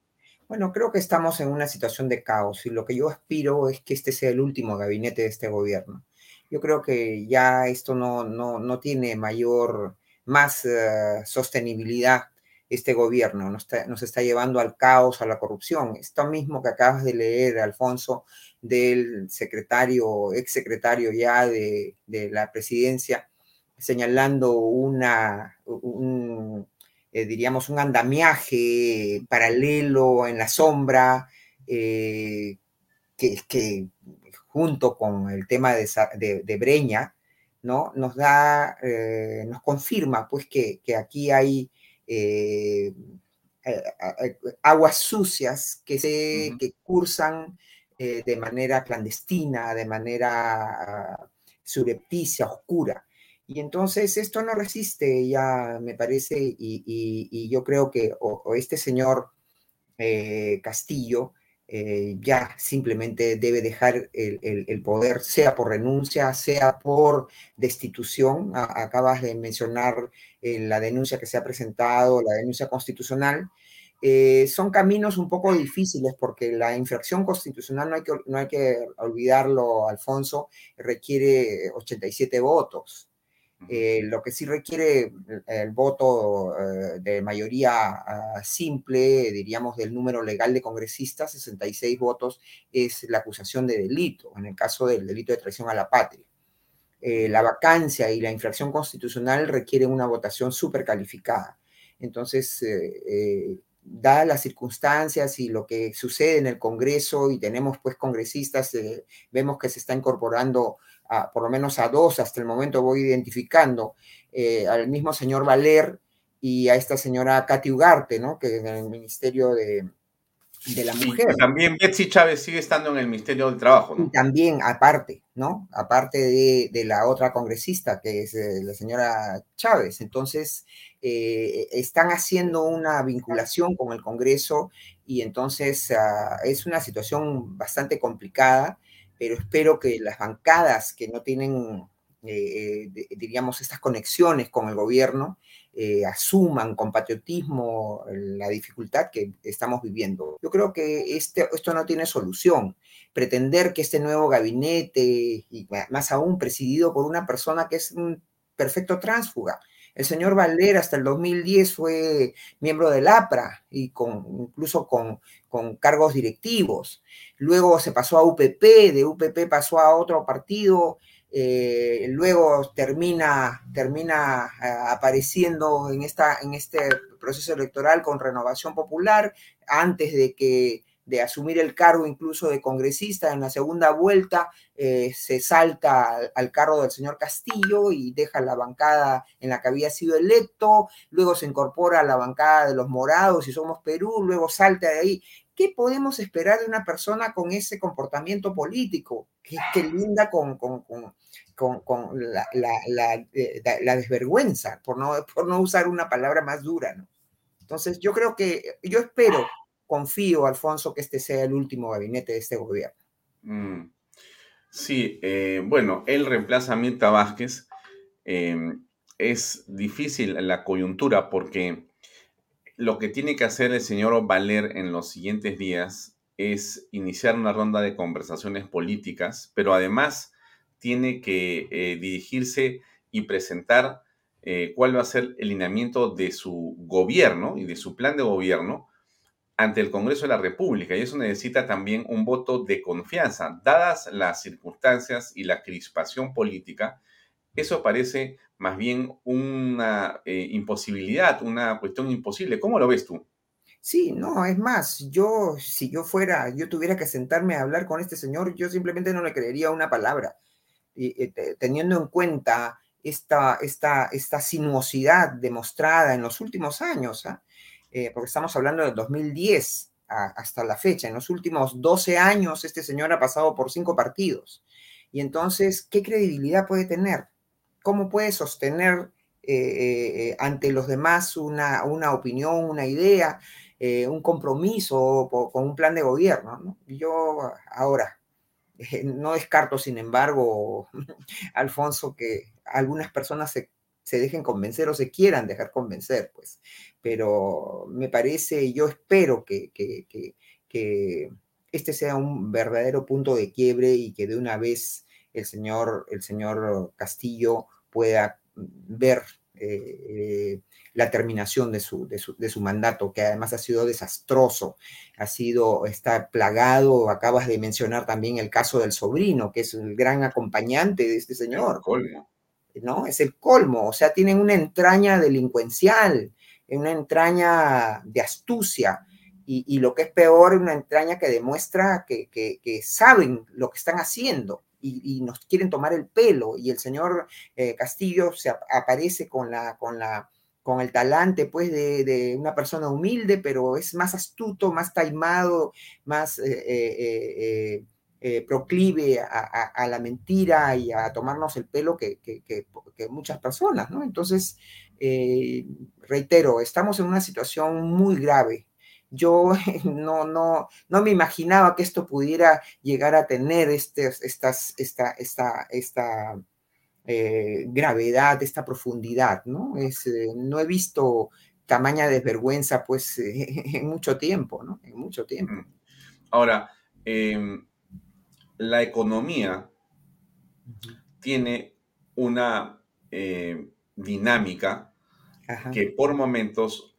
Bueno, creo que estamos en una situación de caos y lo que yo aspiro es que este sea el último gabinete de este gobierno. Yo creo que ya esto no, no, no tiene mayor, más eh, sostenibilidad este gobierno, nos está, nos está, llevando al caos, a la corrupción. Esto mismo que acabas de leer, Alfonso, del secretario, ex secretario ya de, de la presidencia, señalando una, un, eh, diríamos, un andamiaje paralelo en la sombra, eh, que, que, junto con el tema de, de, de Breña, ¿no? Nos da, eh, nos confirma pues que, que aquí hay aguas sucias que, se, que cursan eh, de manera clandestina, de manera surrepticia, oscura. Y entonces esto no resiste ya, me parece, y, yo creo que o, este señor eh, Castillo eh, ya simplemente debe dejar el, poder, sea por renuncia, sea por destitución. acabas de mencionar la denuncia que se ha presentado, la denuncia constitucional. Eh, son caminos un poco difíciles porque la infracción constitucional, no hay que, no hay que olvidarlo, Alfonso, requiere 87 votos. Eh, lo que sí requiere el voto eh, de mayoría ah, simple, diríamos del número legal de congresistas, 66 votos, es la acusación de delito, en el caso del delito de traición a la patria. Eh, la vacancia y la infracción constitucional requieren una votación súper calificada. Entonces, dadas las circunstancias y lo que sucede en el Congreso y tenemos pues congresistas, vemos que se está incorporando por lo menos a dos hasta el momento voy identificando, eh, al mismo señor Valer y a esta señora Katy Ugarte, ¿no? Que en el Ministerio de, de la Mujer. también Betsy Chávez sigue estando en el Ministerio del Trabajo, ¿no? también, aparte, ¿no? Aparte de, de, la otra congresista, que es eh, la señora Chávez. Entonces, eh, están haciendo una vinculación con el Congreso y entonces ah, es una situación bastante complicada pero espero que las bancadas que no tienen, eh, diríamos, estas conexiones con el gobierno, eh, asuman con patriotismo la dificultad que estamos viviendo. Yo creo que este, esto no tiene solución. Pretender que este nuevo gabinete, más aún presidido por una persona que es un perfecto tránsfuga, el señor Valera hasta el 2010 fue miembro del APRA y con, incluso con, con cargos directivos. Luego se pasó a UPP, de UPP pasó a otro partido, eh, luego termina, termina eh, apareciendo en, esta, en este proceso electoral con renovación popular, antes de que de asumir el cargo incluso de congresista en la segunda vuelta, eh, se salta al, cargo del señor Castillo y deja la bancada en la que había sido electo, luego se incorpora a la bancada de los morados y somos Perú, luego salta de ahí. ¿Qué podemos esperar de una persona con ese comportamiento político? Que, linda con, con, la, eh, la, desvergüenza, por no, por no usar una palabra más dura. Entonces, yo creo que, yo espero confío, Alfonso, que este sea el último gabinete de este gobierno. Mm. Sí, eh, bueno, él reemplaza a Vázquez. Em, es difícil la coyuntura porque lo que tiene que hacer el señor Valer en los siguientes días es iniciar una ronda de conversaciones políticas, pero además tiene que eh, dirigirse y presentar eh, cuál va a ser el lineamiento de su gobierno y de su plan de gobierno ante el Congreso de la República y eso necesita también un voto de confianza. Dadas las circunstancias y la crispación política, eso parece más bien una eh, imposibilidad, una cuestión imposible. ¿Cómo lo ves tú? Sí, no, es más, yo, si yo fuera, yo tuviera que sentarme a hablar con este señor, yo simplemente no le creería una palabra. Y, eh, teniendo en cuenta esta, esta, esta sinuosidad demostrada en los últimos años, ¿ah? Eh, porque estamos hablando del 2010 hasta la fecha. En los últimos 12 años este señor ha pasado por cinco partidos. Y entonces, ¿qué credibilidad puede tener? ¿Cómo puede sostener eh, eh, ante los demás una, una opinión, una idea, un compromiso con un plan de gobierno? Yo ahora no descarto, sin embargo, Alfonso, que algunas personas se se dejen convencer o se quieran dejar convencer, pues. Pero me parece, yo espero que, este sea un verdadero punto de quiebre y que de una vez el señor, el señor Castillo pueda ver eh, la terminación de su, de su, de, su, mandato, que además ha sido desastroso, ha sido, está plagado, acabas de mencionar también el caso del sobrino, que es el gran acompañante de este señor. ¿No? Es el colmo, o sea, tienen una entraña delincuencial, una entraña de astucia, y, lo que es peor, una entraña que demuestra que, saben lo que están haciendo y, nos quieren tomar el pelo, y el señor eh, Castillo se aparece con la, con la, con el talante pues de, una persona humilde, pero es más astuto, más taimado, más eh, eh, eh, proclive a, la mentira y a tomarnos el pelo que, muchas personas, ¿no? Entonces, eh, reitero, estamos en una situación muy grave. yo no, no, no me imaginaba que esto pudiera llegar a tener este, estas, esta, esta, esta eh, gravedad, esta profundidad, ¿no? Es, no he visto tamaña desvergüenza, pues, en mucho tiempo, ¿no? En mucho tiempo. Mm. Ahora, em, la economía tiene una eh, dinámica que por momentos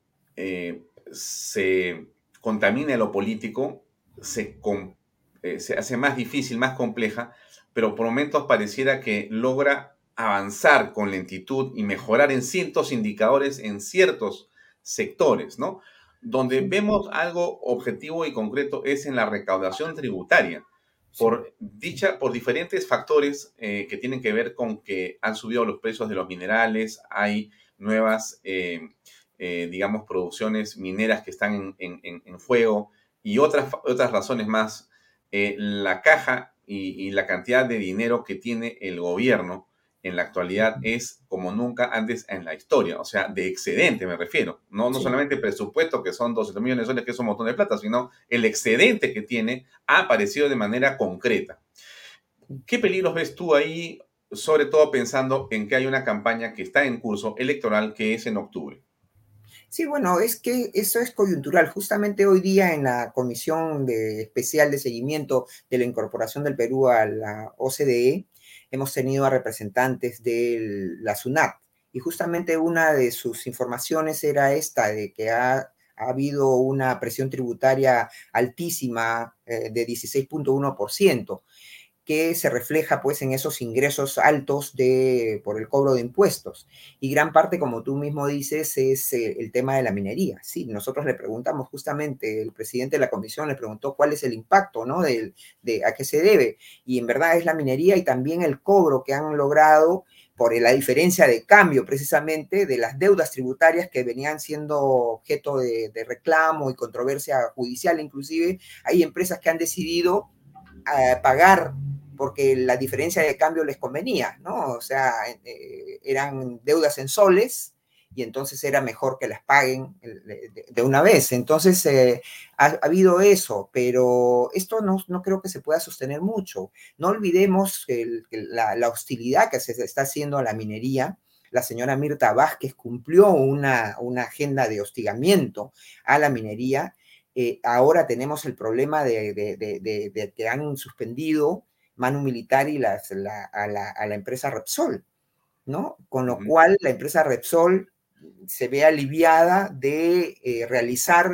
se contamina lo político, se, se hace más difícil, más compleja, pero por momentos pareciera que logra avanzar con lentitud y mejorar en ciertos indicadores en ciertos sectores, ¿no? Donde vemos algo objetivo y concreto es en la recaudación tributaria, por, dicha, por diferentes factores eh, que tienen que ver con que han subido los precios de los minerales, hay nuevas, eh, eh, digamos, producciones mineras que están en, en, fuego y otras, otras razones más. la caja y la cantidad de dinero que tiene el gobierno en la actualidad es como nunca antes en la historia, o sea, de excedente me refiero, no, no solamente presupuesto que son 200 millones de soles, que es un montón de plata, sino el excedente que tiene ha aparecido de manera concreta. ¿Qué peligros ves tú ahí, sobre todo pensando en que hay una campaña que está en curso electoral que es en octubre? Sí, bueno, es que eso es coyuntural. Justamente hoy día en la Comisión de Especial de Seguimiento de la Incorporación del Perú a la OCDE, hemos tenido a representantes de la SUNAT. Y justamente una de sus informaciones era esta, de que ha, habido una presión tributaria altísima eh, de 16.1% que se refleja pues en esos ingresos altos de, por el cobro de impuestos. Y gran parte, como tú mismo dices, es eh, el tema de la minería. Sí, nosotros le preguntamos justamente, el presidente de la comisión le preguntó cuál es el impacto, ¿no? De, de a qué se debe. Y en verdad es la minería y también el cobro que han logrado por la diferencia de cambio precisamente de las deudas tributarias que venían siendo objeto de, reclamo y controversia judicial inclusive, hay empresas que han decidido eh, pagar porque la diferencia de cambio les convenía, ¿no? O sea, eh, eran deudas en soles y entonces era mejor que las paguen de, una vez. Entonces, eh, ha, habido eso, pero esto no, no, creo que se pueda sostener mucho. No olvidemos la, la, hostilidad que se está haciendo a la minería. La señora Mirta Vázquez cumplió una, una agenda de hostigamiento a la minería. Eh, ahora tenemos el problema de que han suspendido Manu Militar y a, la, empresa Repsol, ¿no? Con lo cual la empresa Repsol se ve aliviada de eh, realizar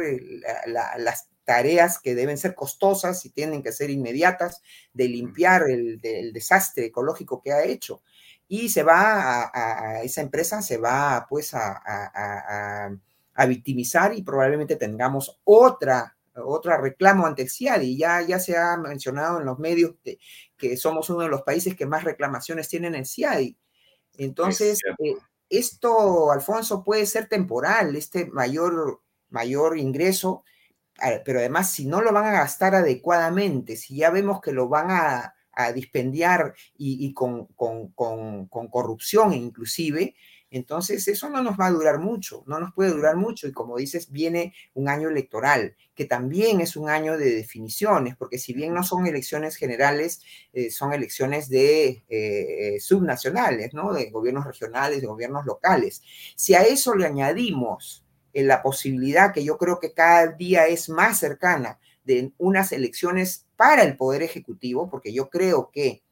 las tareas que deben ser costosas y tienen que ser inmediatas, de limpiar el, desastre ecológico que ha hecho. Y se va a, esa empresa, se va pues a, a victimizar y probablemente tengamos otra otra reclamo ante el CIADI. Ya, ya se ha mencionado en los medios que, que somos uno de los países que más reclamaciones tienen en CIADI. Entonces, eh, esto, Alfonso, puede ser temporal, este mayor, mayor ingreso, pero además si no lo van a gastar adecuadamente, si ya vemos que lo van a, a dispendiar y, y con, con, con, con, corrupción inclusive, entonces, eso no nos va a durar mucho, no nos puede durar mucho. Y como dices, viene un año electoral, que también es un año de definiciones, porque si bien no son elecciones generales, eh, son elecciones de eh, subnacionales, ¿no? De gobiernos regionales, de gobiernos locales. Si a eso le añadimos eh, la posibilidad que yo creo que cada día es más cercana de unas elecciones para el Poder Ejecutivo, porque yo creo que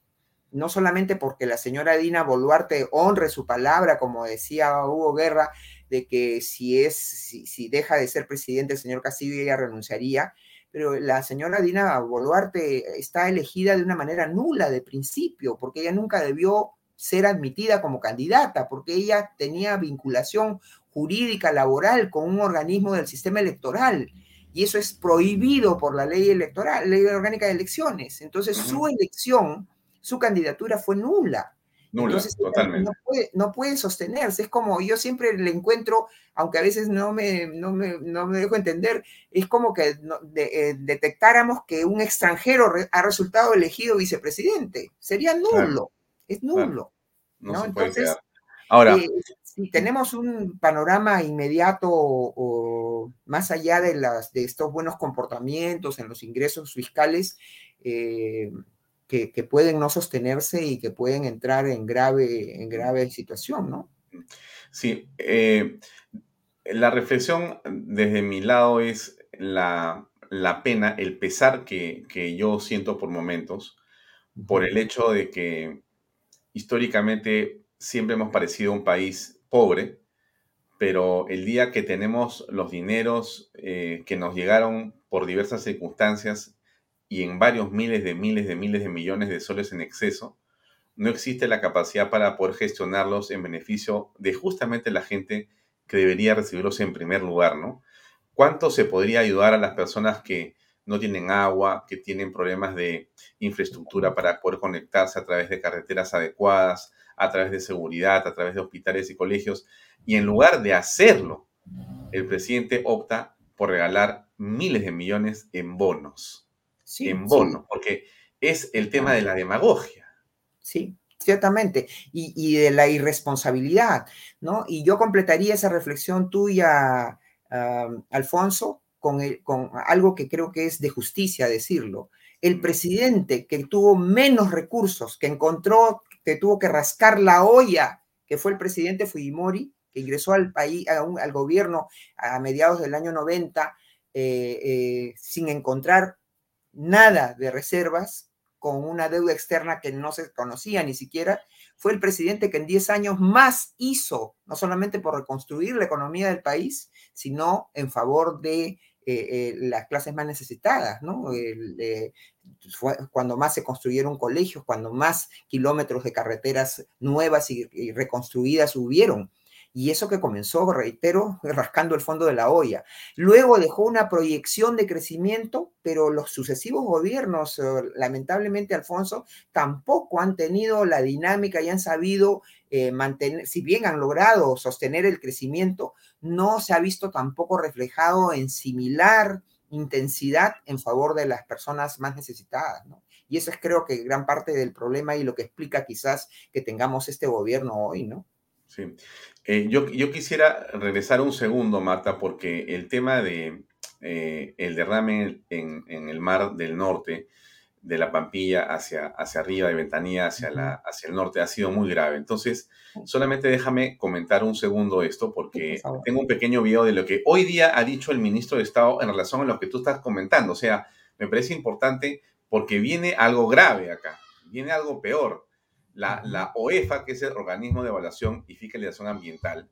no solamente porque la señora Dina Boluarte honre su palabra, como decía Hugo Guerra, de que si es, si, deja de ser presidente el señor Castillo, ella renunciaría, pero la señora Dina Boluarte está elegida de una manera nula de principio, porque ella nunca debió ser admitida como candidata, porque ella tenía vinculación jurídica laboral con un organismo del sistema electoral. Y eso es prohibido por la ley electoral, ley orgánica de elecciones. Entonces, su elección su candidatura fue nula. Nula, totalmente. No puede, sostenerse. Es como yo siempre le encuentro, aunque a veces no me, no me, dejo entender, es como que eh, detectáramos que un extranjero ha resultado elegido vicepresidente. Sería nulo. Es nulo. ¿no? Entonces, Ahora, eh, si tenemos un panorama inmediato o, más allá de, las, de estos buenos comportamientos en los ingresos fiscales eh, que, que, pueden no sostenerse y que pueden entrar en grave, en grave situación, ¿no? Sí, eh, la reflexión desde mi lado es la, la pena, el pesar que, que, yo siento por momentos, por el hecho de que históricamente siempre hemos parecido un país pobre, pero el día que tenemos los dineros eh, que nos llegaron por diversas circunstancias y en varios miles de miles de miles de millones de soles en exceso, no existe la capacidad para poder gestionarlos en beneficio de justamente la gente que debería recibirlos en primer lugar, ¿no? ¿Cuánto se podría ayudar a las personas que no tienen agua, que tienen problemas de infraestructura para poder conectarse a través de carreteras adecuadas, a través de seguridad, a través de hospitales y colegios? Y en lugar de hacerlo, el presidente opta por regalar miles de millones en bonos. Sí, en bonos, porque es el tema de la demagogia. Sí, ciertamente, y, de la irresponsabilidad, ¿no? Y yo completaría esa reflexión tuya, Alfonso, con, con algo que creo que es de justicia decirlo. El presidente que tuvo menos recursos, que encontró, que tuvo que rascar la olla, que fue el presidente Fujimori, que ingresó al país, al gobierno a mediados del año 90, eh, eh, sin encontrar nada de reservas, con una deuda externa que no se conocía ni siquiera, fue el presidente que en 10 años más hizo, no solamente por reconstruir la economía del país, sino en favor de eh, las clases más necesitadas, ¿no? fue cuando más se construyeron colegios, cuando más kilómetros de carreteras nuevas y reconstruidas hubieron. Y eso que comenzó, reitero, rascando el fondo de la olla. Luego dejó una proyección de crecimiento, pero los sucesivos gobiernos, eh, lamentablemente, Alfonso, tampoco han tenido la dinámica y han sabido eh, mantener, si bien han logrado sostener el crecimiento, no se ha visto tampoco reflejado en similar intensidad en favor de las personas más necesitadas, ¿no? Y eso es creo que gran parte del problema y lo que explica quizás que tengamos este gobierno hoy, ¿no? Sí. Eh, yo, yo, quisiera regresar un segundo, Marta, porque el tema de eh, el derrame en, en, el mar del norte, de la Pampilla hacia, hacia arriba, de Ventanilla hacia, la, hacia el norte, ha sido muy grave. Entonces, solamente déjame comentar un segundo esto, porque tengo un pequeño video de lo que hoy día ha dicho el ministro de Estado en relación a lo que tú estás comentando. O sea, me parece importante porque viene algo grave acá, viene algo peor. La, OEFA, que es el Organismo de Evaluación y Fiscalización Ambiental,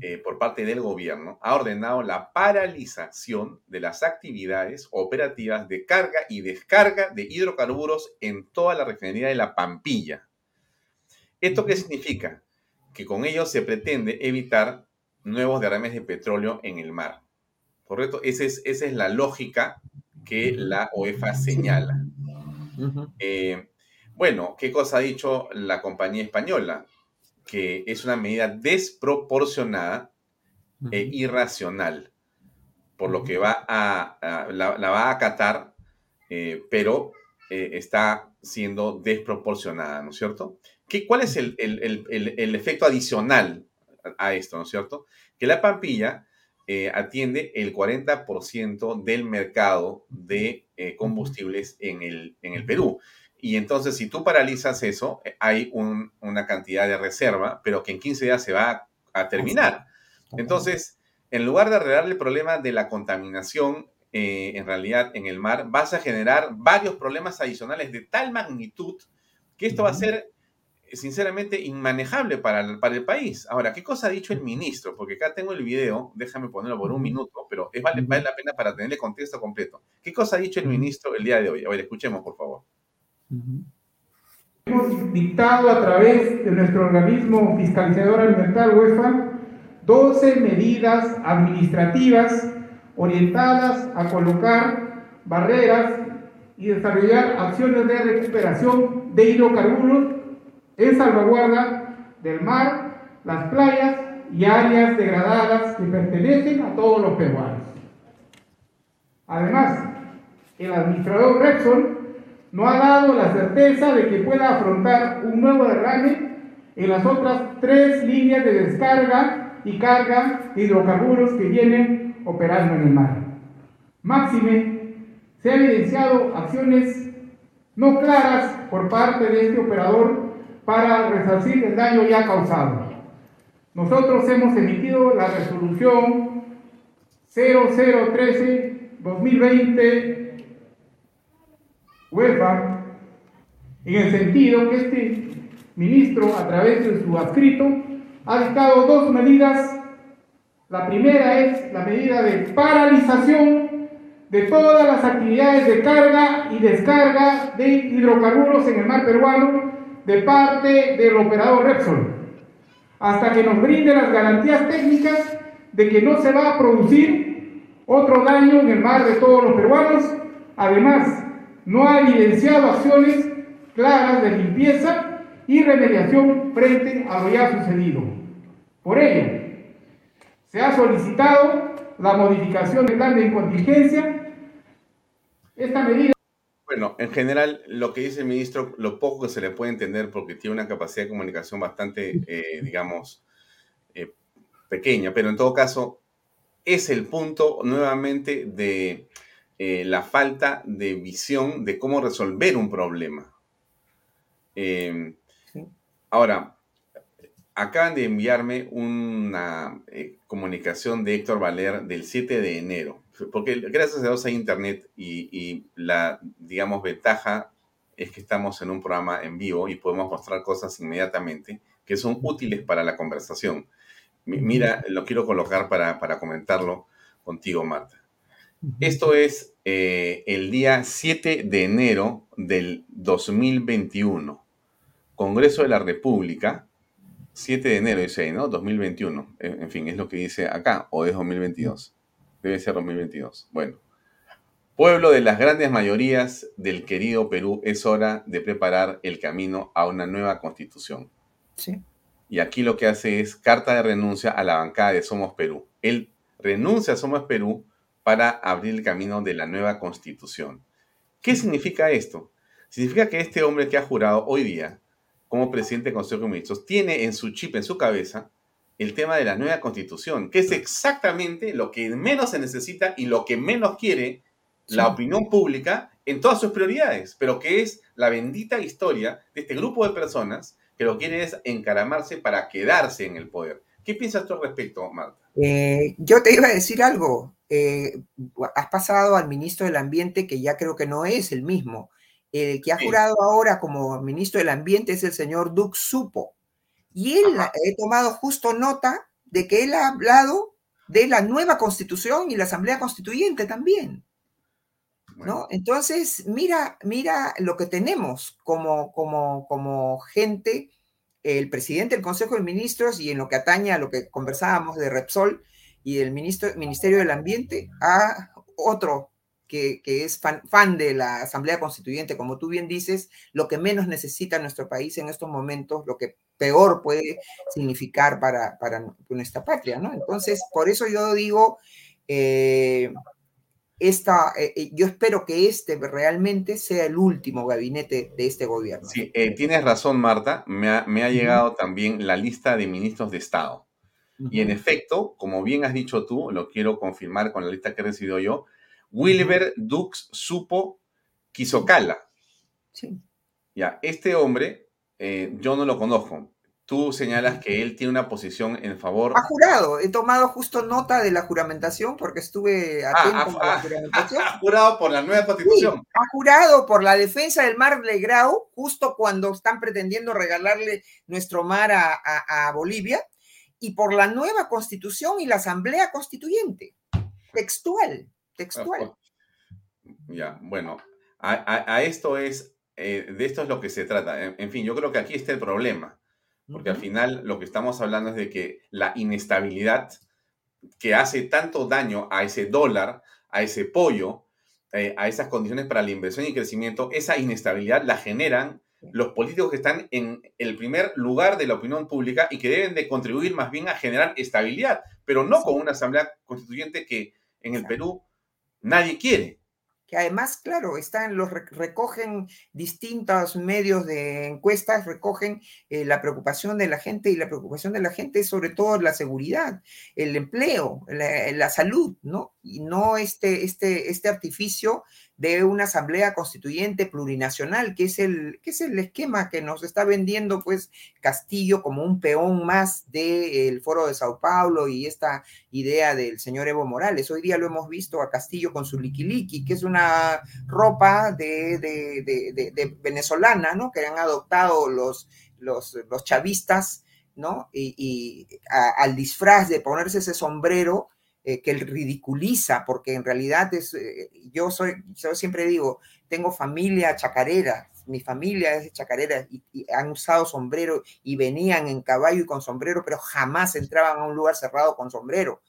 eh, por parte del gobierno, ha ordenado la paralización de las actividades operativas de carga y descarga de hidrocarburos en toda la refinería de La Pampilla. ¿Esto qué significa? Que con ello se pretende evitar nuevos derrames de petróleo en el mar. ¿Correcto? Esa es, esa es la lógica que la OEFA señala. Bueno, ¿qué cosa ha dicho la compañía española? Que es una medida desproporcionada e irracional, por lo que va a, la, va a acatar, eh, pero eh, está siendo desproporcionada, ¿no es cierto? ¿Qué, ¿Cuál es el, efecto adicional a esto, ¿no es cierto? Que la Pampilla eh, atiende el 40% del mercado de combustibles en el, en el Perú. Y entonces, si tú paralizas eso, eh, hay una cantidad de reserva, pero que en 15 días se va a, terminar. Entonces, en lugar de arreglar el problema de la contaminación, eh, en realidad en el mar, vas a generar varios problemas adicionales de tal magnitud que esto va a ser, sinceramente, inmanejable para el, para el país. Ahora, ¿qué cosa ha dicho el ministro? Porque acá tengo el video, déjame ponerlo por un minuto, pero es, vale, vale la pena para tener el contexto completo. ¿Qué cosa ha dicho el ministro el día de hoy? A ver, escuchemos, por favor. Hemos dictado a través de nuestro organismo fiscalizador ambiental UEFA 12 medidas administrativas orientadas a colocar barreras y desarrollar acciones de recuperación de hidrocarburos en salvaguarda del mar, las playas y áreas degradadas que pertenecen a todos los peruanos. Además, el administrador Repsol no ha dado la certeza de que pueda afrontar un nuevo derrame en las otras tres líneas de descarga y carga de hidrocarburos que vienen operando en el mar. Máxime, se han evidenciado acciones no claras por parte de este operador para resarcir el daño ya causado. Nosotros hemos emitido la resolución 0013-2020 UEFA en el sentido que este ministro, a través de su adscrito, ha dictado dos medidas. La primera es la medida de paralización de todas las actividades de carga y descarga de hidrocarburos en el mar peruano de parte del operador Repsol, hasta que nos brinde las garantías técnicas de que no se va a producir otro daño en el mar de todos los peruanos. Además, no ha evidenciado acciones claras de limpieza y remediación frente a lo ya sucedido. Por ello, se ha solicitado la modificación del plan de contingencia. Esta medida bueno, en general, lo que dice el ministro, lo poco que se le puede entender, porque tiene una capacidad de comunicación bastante, eh, digamos, eh, pequeña, pero en todo caso, es el punto nuevamente de eh, la falta de visión de cómo resolver un problema. Ahora, acaban de enviarme una comunicación de Héctor Valer del 7 de enero porque gracias a Dios hay internet y, la, digamos, ventaja es que estamos en un programa en vivo y podemos mostrar cosas inmediatamente que son útiles para la conversación. Mira, lo quiero colocar para, comentarlo contigo, Marta. Esto es eh, el día 7 de enero del 2021. Congreso de la República, 7 de enero dice ahí, ¿no? 2021. En, fin, es lo que dice acá, o es 2022. Debe ser 2022. Bueno. Pueblo de las grandes mayorías del querido Perú, es hora de preparar el camino a una nueva constitución. Sí. Y aquí lo que hace es carta de renuncia a la bancada de Somos Perú. Él renuncia a Somos Perú para abrir el camino de la nueva constitución. ¿Qué significa esto? Significa que este hombre que ha jurado hoy día como presidente del Consejo de Ministros tiene en su chip, en su cabeza, el tema de la nueva constitución, que es exactamente lo que menos se necesita y lo que menos quiere la opinión pública en todas sus prioridades, pero que es la bendita historia de este grupo de personas que lo quieren es encaramarse para quedarse en el poder. ¿Qué piensas tú al respecto, Marta? Eh, yo te iba a decir algo. Eh, has pasado al ministro del Ambiente, que ya creo que no es el mismo. El que ha jurado ahora como ministro del Ambiente es el señor Dux Supo. Y él, he tomado justo nota de que él ha hablado de la nueva constitución y la asamblea constituyente también. ¿no? Entonces, mira, mira lo que tenemos como, como, como gente, el presidente del Consejo de Ministros y en lo que atañe a lo que conversábamos de Repsol y del ministro, Ministerio del Ambiente, a otro que, es fan, fan, de la Asamblea Constituyente, como tú bien dices, lo que menos necesita nuestro país en estos momentos, lo que peor puede significar para, nuestra patria, ¿no? Entonces, por eso yo digo, eh, esta, eh, eh, yo espero que este realmente sea el último gabinete de este gobierno. Sí, tienes razón, Marta. Me ha, llegado también la lista de ministros de Estado. Y en efecto, como bien has dicho tú, lo quiero confirmar con la lista que he recibido yo, Wilber Dux Supo Quisocala. Sí. Ya, este hombre eh, yo no lo conozco. Tú señalas que él tiene una posición en favor. Ha jurado, he tomado justo nota de la juramentación porque estuve ah, atento a la juramentación. Ha jurado por la nueva constitución. ha jurado por la defensa del mar Legrau, justo cuando están pretendiendo regalarle nuestro mar a, Bolivia, y por la nueva constitución y la asamblea constituyente. Textual, textual. Ya, bueno, a esto es eh, de esto es lo que se trata. En, fin, yo creo que aquí está el problema, porque al final lo que estamos hablando es de que la inestabilidad que hace tanto daño a ese dólar, a ese pollo, eh, a esas condiciones para la inversión y crecimiento, esa inestabilidad la generan los políticos que están en el primer lugar de la opinión pública y que deben de contribuir más bien a generar estabilidad, pero no con una asamblea constituyente que en el Perú nadie quiere. que además, claro, están, los recogen distintos medios de encuestas, recogen eh, la preocupación de la gente y la preocupación de la gente es sobre todo la seguridad, el empleo, la, la salud, ¿no? Y no este, este, este artificio de una asamblea constituyente plurinacional, que es el, que es el esquema que nos está vendiendo pues Castillo como un peón más del foro de Sao Paulo y esta idea del señor Evo Morales. Hoy día lo hemos visto a Castillo con su liquiliqui, que es una ropa de, de, venezolana, ¿no? Que han adoptado los, los, los chavistas, ¿no? Y, al disfraz de ponerse ese sombrero, eh, que él ridiculiza, porque en realidad es, eh, yo soy, yo siempre digo, tengo familia chacarera, mi familia es chacarera y, han usado sombrero y venían en caballo y con sombrero, pero jamás entraban a un lugar cerrado con sombrero.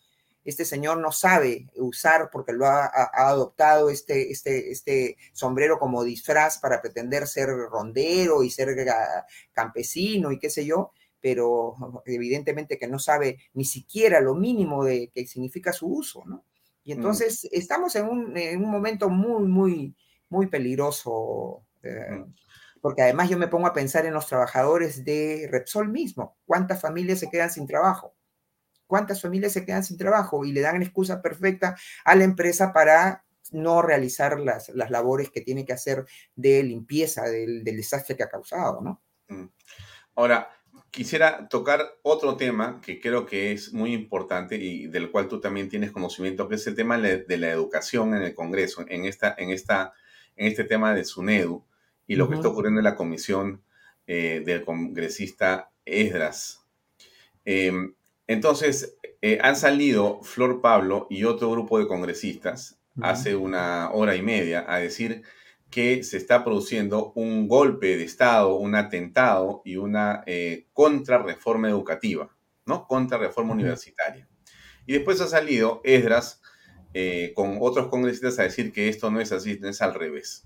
Este señor no sabe usar porque lo ha, ha adoptado este, este, este sombrero como disfraz para pretender ser rondero y ser campesino y qué sé yo pero evidentemente que no sabe ni siquiera lo mínimo de qué significa su uso, ¿no? Y mm. entonces estamos en un, en un, momento muy, muy, muy peligroso, eh, mm. porque además yo me pongo a pensar en los trabajadores de Repsol mismo, cuántas familias se quedan sin trabajo, cuántas familias se quedan sin trabajo y le dan excusa perfecta a la empresa para no realizar las, las labores que tiene que hacer de limpieza del, del desastre que ha causado, ¿no? Mm. Ahora, quisiera tocar otro tema que creo que es muy importante y del cual tú también tienes conocimiento, que es el tema de la educación en el Congreso, en, esta, en, esta, en este tema de SUNEDU y lo que está ocurriendo en la comisión eh, del congresista Esdras. Em, entonces, eh, han salido Flor Pablo y otro grupo de congresistas hace una hora y media a decir que se está produciendo un golpe de Estado, un atentado y una eh, contrarreforma educativa, ¿no? Contrarreforma universitaria. Y después ha salido Esdras eh, con otros congresistas a decir que esto no es así, no es al revés.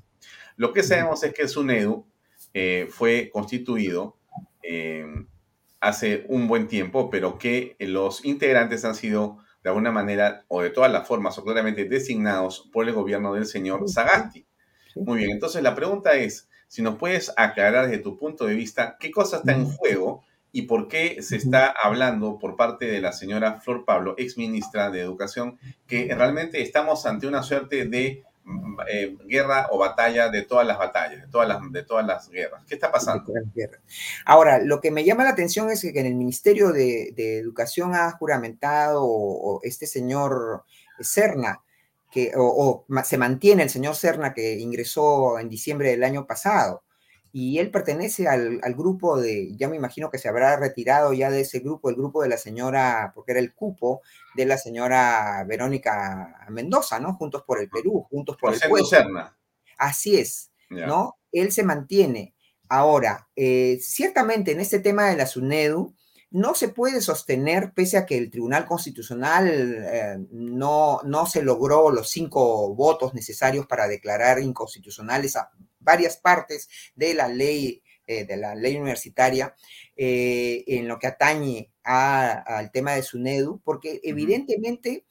Lo que sabemos es que el SUNEDU eh, fue constituido hace un buen tiempo, pero que los integrantes han sido de alguna manera o de todas las formas o claramente designados por el gobierno del señor Sagasti. Muy bien, entonces la pregunta es, si nos puedes aclarar desde tu punto de vista qué cosa está en juego y por qué se está hablando por parte de la señora Flor Pablo, ex ministra de Educación, que realmente estamos ante una suerte de mm, eh, guerra o batalla de todas las batallas, de todas las, de todas las guerras. ¿Qué está pasando? Ahora, lo que me llama la atención es que en el Ministerio de, Educación ha juramentado este señor Serna, o, se mantiene el señor Serna que ingresó en diciembre del año pasado, y él pertenece al, grupo de, ya me imagino que se habrá retirado ya de ese grupo, el grupo de la señora, porque era el cupo de la señora Verónica Mendoza, ¿no? Juntos por el Perú, Juntos por el pueblo. Serna. Así es, ¿no? Él se mantiene. Ahora, eh, ciertamente en este tema de la SUNEDU, no se puede sostener, pese a que el Tribunal Constitucional eh, no, no se logró los cinco votos necesarios para declarar inconstitucionales a varias partes de la ley, eh, de la ley universitaria eh, en lo que atañe al tema de SUNEDU, porque evidentemente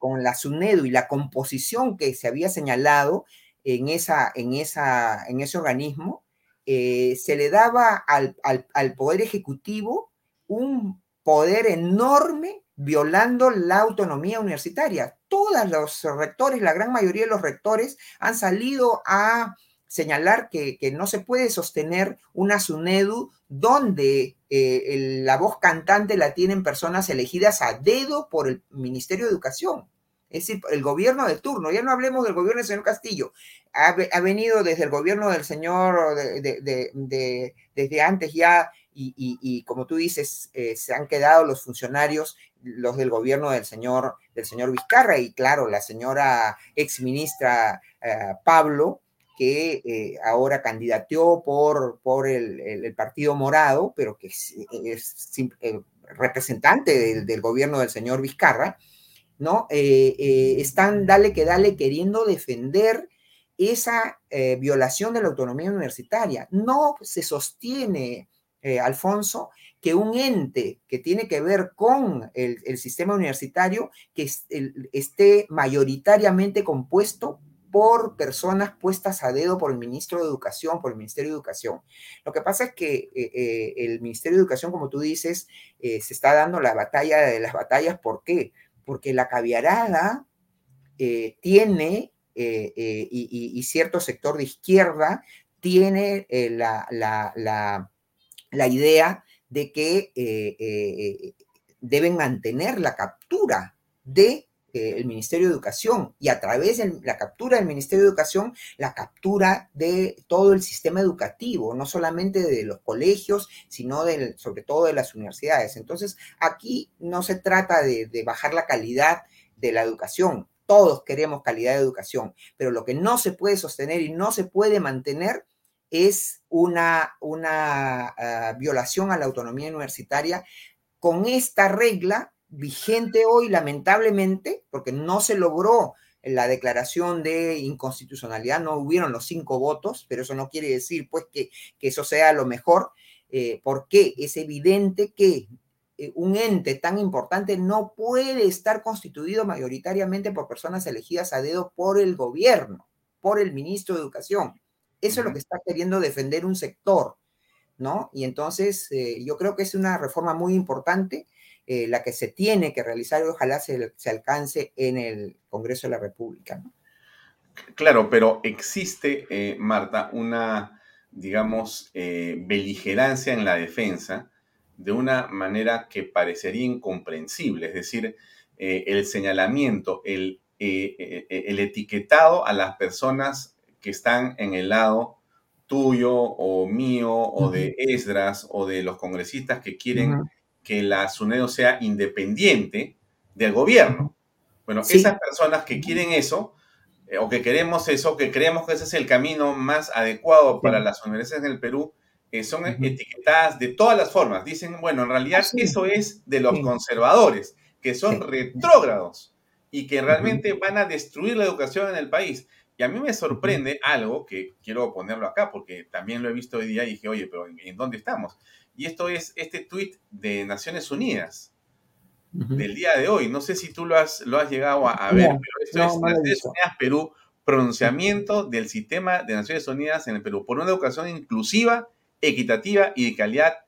con la SUNEDU y la composición que se había señalado en, esa, en, esa, en ese organismo, se le daba al, al Poder Ejecutivo un poder enorme violando la autonomía universitaria. Todos los rectores, la gran mayoría de los rectores han salido a señalar que, no se puede sostener una SUNEDU donde eh, la voz cantante la tienen personas elegidas a dedo por el Ministerio de Educación. Es decir, el gobierno de turno, ya no hablemos del gobierno del señor Castillo, ha, venido desde el gobierno del señor, desde antes ya y, como tú dices, eh, se han quedado los funcionarios, los del gobierno del señor, del señor Vizcarra y claro, la señora ex ministra eh, Pablo, que eh, ahora candidateó por, por el, Partido Morado, pero que es, representante del, gobierno del señor Vizcarra, ¿no? están, dale que dale, queriendo defender esa violación de la autonomía universitaria. No se sostiene eh, Alfonso, que un ente que tiene que ver con el, sistema universitario, que esté mayoritariamente compuesto por personas puestas a dedo por el ministro de Educación, por el Ministerio de Educación. Lo que pasa es que eh, eh, el Ministerio de Educación, como tú dices, se está dando la batalla de las batallas. ¿Por qué? Porque la caviarada tiene, y, cierto sector de izquierda tiene la, idea de que deben mantener la captura de eh, Ministerio de Educación y a través de la captura del Ministerio de Educación, la captura de todo el sistema educativo, no solamente de los colegios, sino del, sobre todo de las universidades. Entonces, aquí no se trata de, bajar la calidad de la educación. Todos queremos calidad de educación, pero lo que no se puede sostener y no se puede mantener es una, una ah, violación a la autonomía universitaria con esta regla vigente hoy, lamentablemente, porque no se logró la declaración de inconstitucionalidad, no hubieron los cinco votos, pero eso no quiere decir pues que, eso sea lo mejor, eh, porque es evidente que eh, un ente tan importante no puede estar constituido mayoritariamente por personas elegidas a dedo por el gobierno, por el ministro de Educación. Eso es lo que está queriendo defender un sector, ¿no? Y entonces eh, yo creo que es una reforma muy importante eh, la que se tiene que realizar y ojalá se, alcance en el Congreso de la República. Claro, pero existe, eh, Marta, una, digamos, beligerancia en la defensa de una manera que parecería incomprensible, es decir, el señalamiento, el, el etiquetado a las personas que están en el lado tuyo o mío o de Esdras o de los congresistas que quieren que la SUNEDO sea independiente del gobierno. Bueno, esas personas que quieren eso, eh, o que queremos eso, que creemos que ese es el camino más adecuado para las universidades en el Perú, eh, son etiquetadas de todas las formas. Dicen, bueno, en realidad eso es de los conservadores, que son retrógrados y que realmente van a destruir la educación en el país. Y a mí me sorprende algo que quiero ponerlo acá, porque también lo he visto hoy día y dije, oye, pero ¿en dónde estamos? Y esto es este tuit de Naciones Unidas del día de hoy. No sé si tú lo has, lo has llegado a, ver, pero esto es Naciones Unidas Perú, pronunciamiento del sistema de Naciones Unidas en el Perú por una educación inclusiva, equitativa y de calidad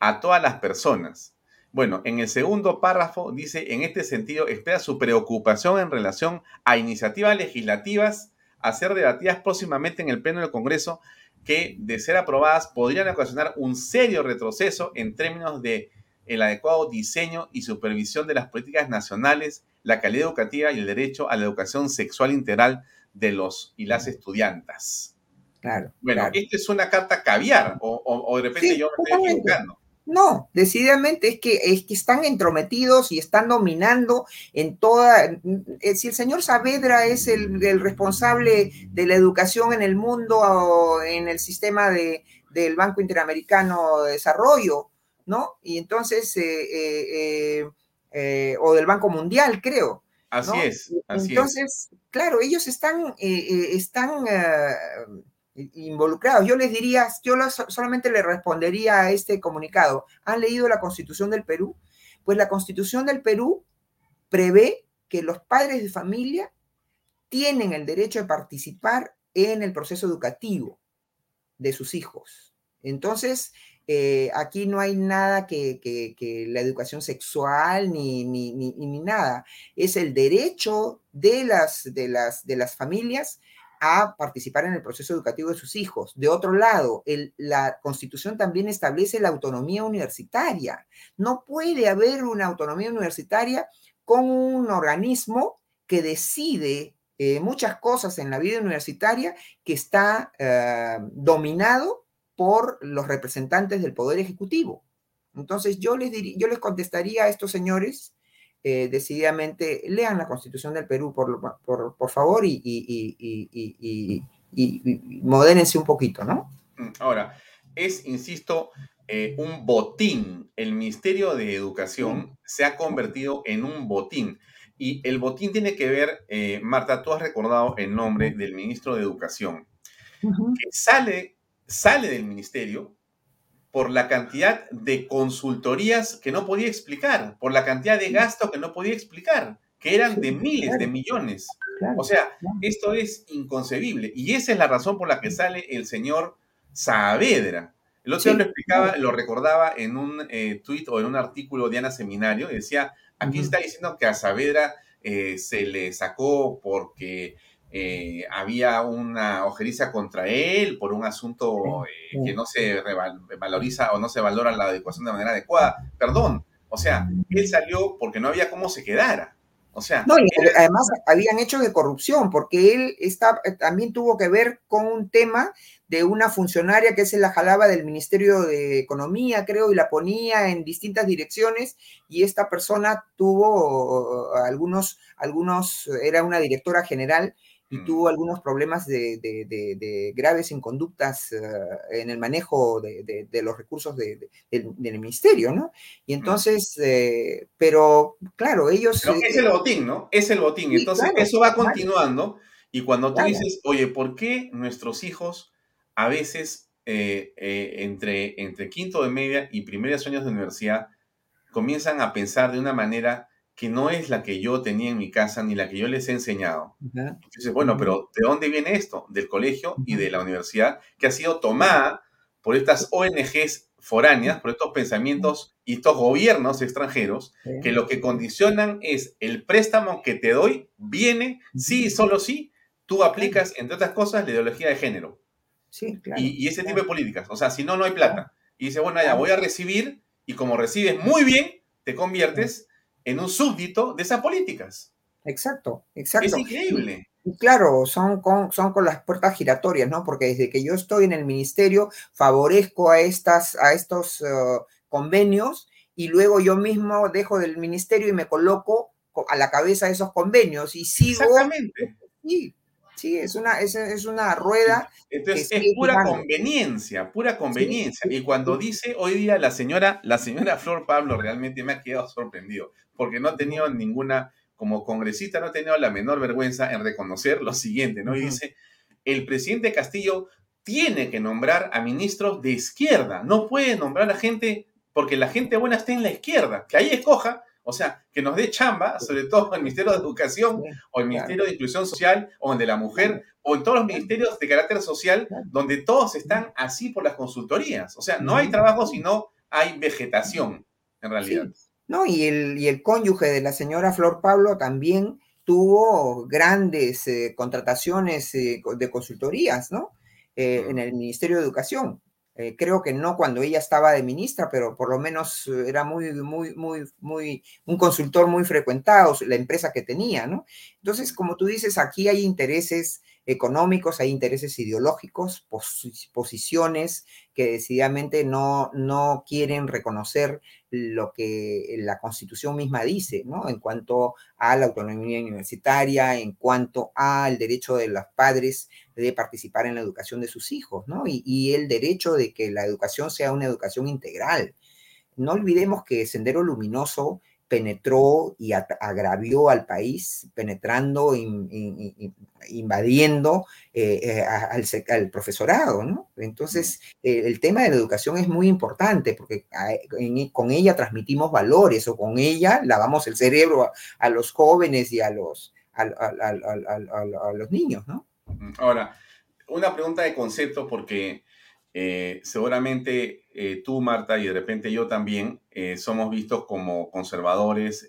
a todas las personas. Bueno, en el segundo párrafo dice, en este sentido, espera su preocupación en relación a iniciativas legislativas a ser debatidas próximamente en el Pleno del Congreso que, de ser aprobadas, podrían ocasionar un serio retroceso en términos de el adecuado diseño y supervisión de las políticas nacionales, la calidad educativa y el derecho a la educación sexual integral de los y las estudiantes. Claro. Bueno, esta es una carta caviar, o, de repente yo me estoy equivocando. No, decididamente es que, es que están entrometidos y están dominando en toda... Eh, si el señor Saavedra es el, responsable de la educación en el mundo o en el sistema de, del Banco Interamericano de Desarrollo, ¿no? Y entonces, eh, eh, o del Banco Mundial, creo. Así es. Así entonces, claro, ellos están, están involucrados. Yo les diría, yo solamente le respondería a este comunicado. ¿Han leído la Constitución del Perú? Pues la Constitución del Perú prevé que los padres de familia tienen el derecho de participar en el proceso educativo de sus hijos. Entonces, eh, aquí no hay nada que, la educación sexual ni, ni, ni, nada. Es el derecho de las, de las, de las familias a participar en el proceso educativo de sus hijos. De otro lado, la Constitución también establece la autonomía universitaria. No puede haber una autonomía universitaria con un organismo que decide eh, muchas cosas en la vida universitaria que está eh, dominado por los representantes del Poder Ejecutivo. Entonces, yo les, yo les contestaría a estos señores eh, decididamente lean la Constitución del Perú, por, por, por favor, y, y, y, modérense un poquito, ¿no? Mm, ahora, es, insisto, eh, un botín. El Ministerio de Educación se ha convertido en un botín. Y el botín tiene que ver, eh, Marta, tú has recordado el nombre del ministro de Educación, que sale, sale del ministerio por la cantidad de consultorías que no podía explicar, por la cantidad de gastos que no podía explicar, que eran de miles de millones. o sea, esto es inconcebible. Y esa es la razón por la que sale el señor Saavedra. El otro día lo explicaba, lo recordaba en un eh, tuit o en un artículo de Ana Seminario. Decía, aquí está diciendo que a Saavedra eh, se le sacó porque eh, había una ojeriza contra él por un asunto eh, que no se valoriza o no se valora la adecuación de manera adecuada. Perdón, o sea, él salió porque no había cómo se quedara. O sea, no, además habían hechos de corrupción, porque él está, eh, también tuvo que ver con un tema de una funcionaria que se la jalaba del Ministerio de Economía, creo, y la ponía en distintas direcciones, y esta persona tuvo algunos, algunos, era una directora general, y mm. tuvo algunos problemas de, graves inconductas eh, en el manejo de, los recursos del ministerio, ¿no? Y mm. entonces, eh, pero claro, ellos... Pero es el botín, ¿no? Es el botín. entonces, eso va continuando. Y cuando tú dices, oye, ¿por qué nuestros hijos a veces eh, entre, entre quinto de media y primeros años de universidad comienzan a pensar de una manera que no es la que yo tenía en mi casa ni la que yo les he enseñado. Entonces, bueno, pero ¿de dónde viene esto? Del colegio y de la universidad, que ha sido tomada por estas ONGs foráneas, por estos pensamientos y estos gobiernos extranjeros, que lo que condicionan es el préstamo que te doy, viene, sí y solo sí, tú aplicas, entre otras cosas, la ideología de género. Sí, claro, y, ese tipo de políticas. O sea, si no, no hay plata. Y dice, bueno, ya voy a recibir, y como recibes muy bien, te conviertes en un súbdito de esas políticas. Exacto, exacto. Es increíble. Y claro, son con, son con las puertas giratorias, ¿no? Porque desde que yo estoy en el ministerio, favorezco a, estas, a estos uh, convenios y luego yo mismo dejo del ministerio y me coloco a la cabeza de esos convenios y sigo. Exactamente. Sí, sí, es una, es, es una rueda. Entonces es pura conveniencia, pura conveniencia. y cuando dice hoy día la señora, la señora Flor Pablo realmente me ha quedado sorprendido porque no ha tenido ninguna, como congresista, no ha tenido la menor vergüenza en reconocer lo siguiente, ¿no? Y dice, el presidente Castillo tiene que nombrar a ministros de izquierda, no puede nombrar a gente, porque la gente buena está en la izquierda, que ahí escoja, o sea, que nos dé chamba, sobre todo el Ministerio de Educación o el Ministerio de Inclusión Social o el de la Mujer o en todos los ministerios de carácter social donde todos están así por las consultorías. O sea, no hay trabajo sino hay vegetación, en realidad. ¿No? Y el, y el cónyuge de la señora Flor Pablo también tuvo grandes eh, contrataciones eh, de consultorías, ¿no? Eh, en el Ministerio de Educación. creo que no cuando ella estaba de ministra, pero por lo menos era muy, muy, muy, muy, un consultor muy frecuentado, la empresa que tenía, ¿no? Entonces, como tú dices, aquí hay intereses económicos, hay intereses ideológicos, posiciones que decididamente no, no quieren reconocer lo que la Constitución misma dice, ¿no? En cuanto a la autonomía universitaria, en cuanto al derecho de los padres de participar en la educación de sus hijos, ¿no? Y, y el derecho de que la educación sea una educación integral. No olvidemos que Sendero Luminoso penetró y agravió al país, penetrando, invadiendo eh, eh, al, profesorado, ¿no? Entonces, eh, el tema de la educación es muy importante porque con ella transmitimos valores o con ella lavamos el cerebro a, los jóvenes y a los, a, los niños, ¿no? Ahora, una pregunta de concepto porque eh, seguramente eh, tú, Marta, y de repente yo también, eh, somos vistos como conservadores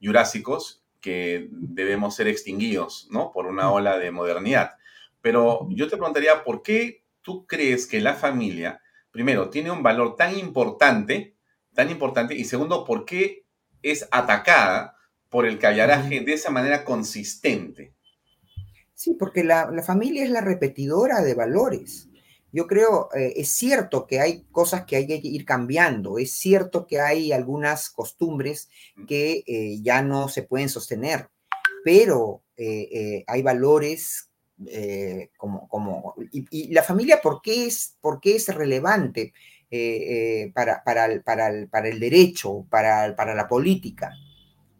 jurásicos que debemos ser extinguidos, ¿no? Por una ola de modernidad. Pero yo te preguntaría, ¿por qué tú crees que la familia, primero, tiene un valor tan importante, tan importante, y segundo, ¿por qué es atacada por el callaraje de esa manera consistente? Sí, porque la, la familia es la repetidora de valores yo creo, eh, es cierto que hay cosas que hay que ir cambiando, es cierto que hay algunas costumbres que eh, ya no se pueden sostener, pero eh, hay valores como, como y, la familia, ¿por qué es, por qué es relevante para, para, el, para, el, para, el, derecho, para, para la política?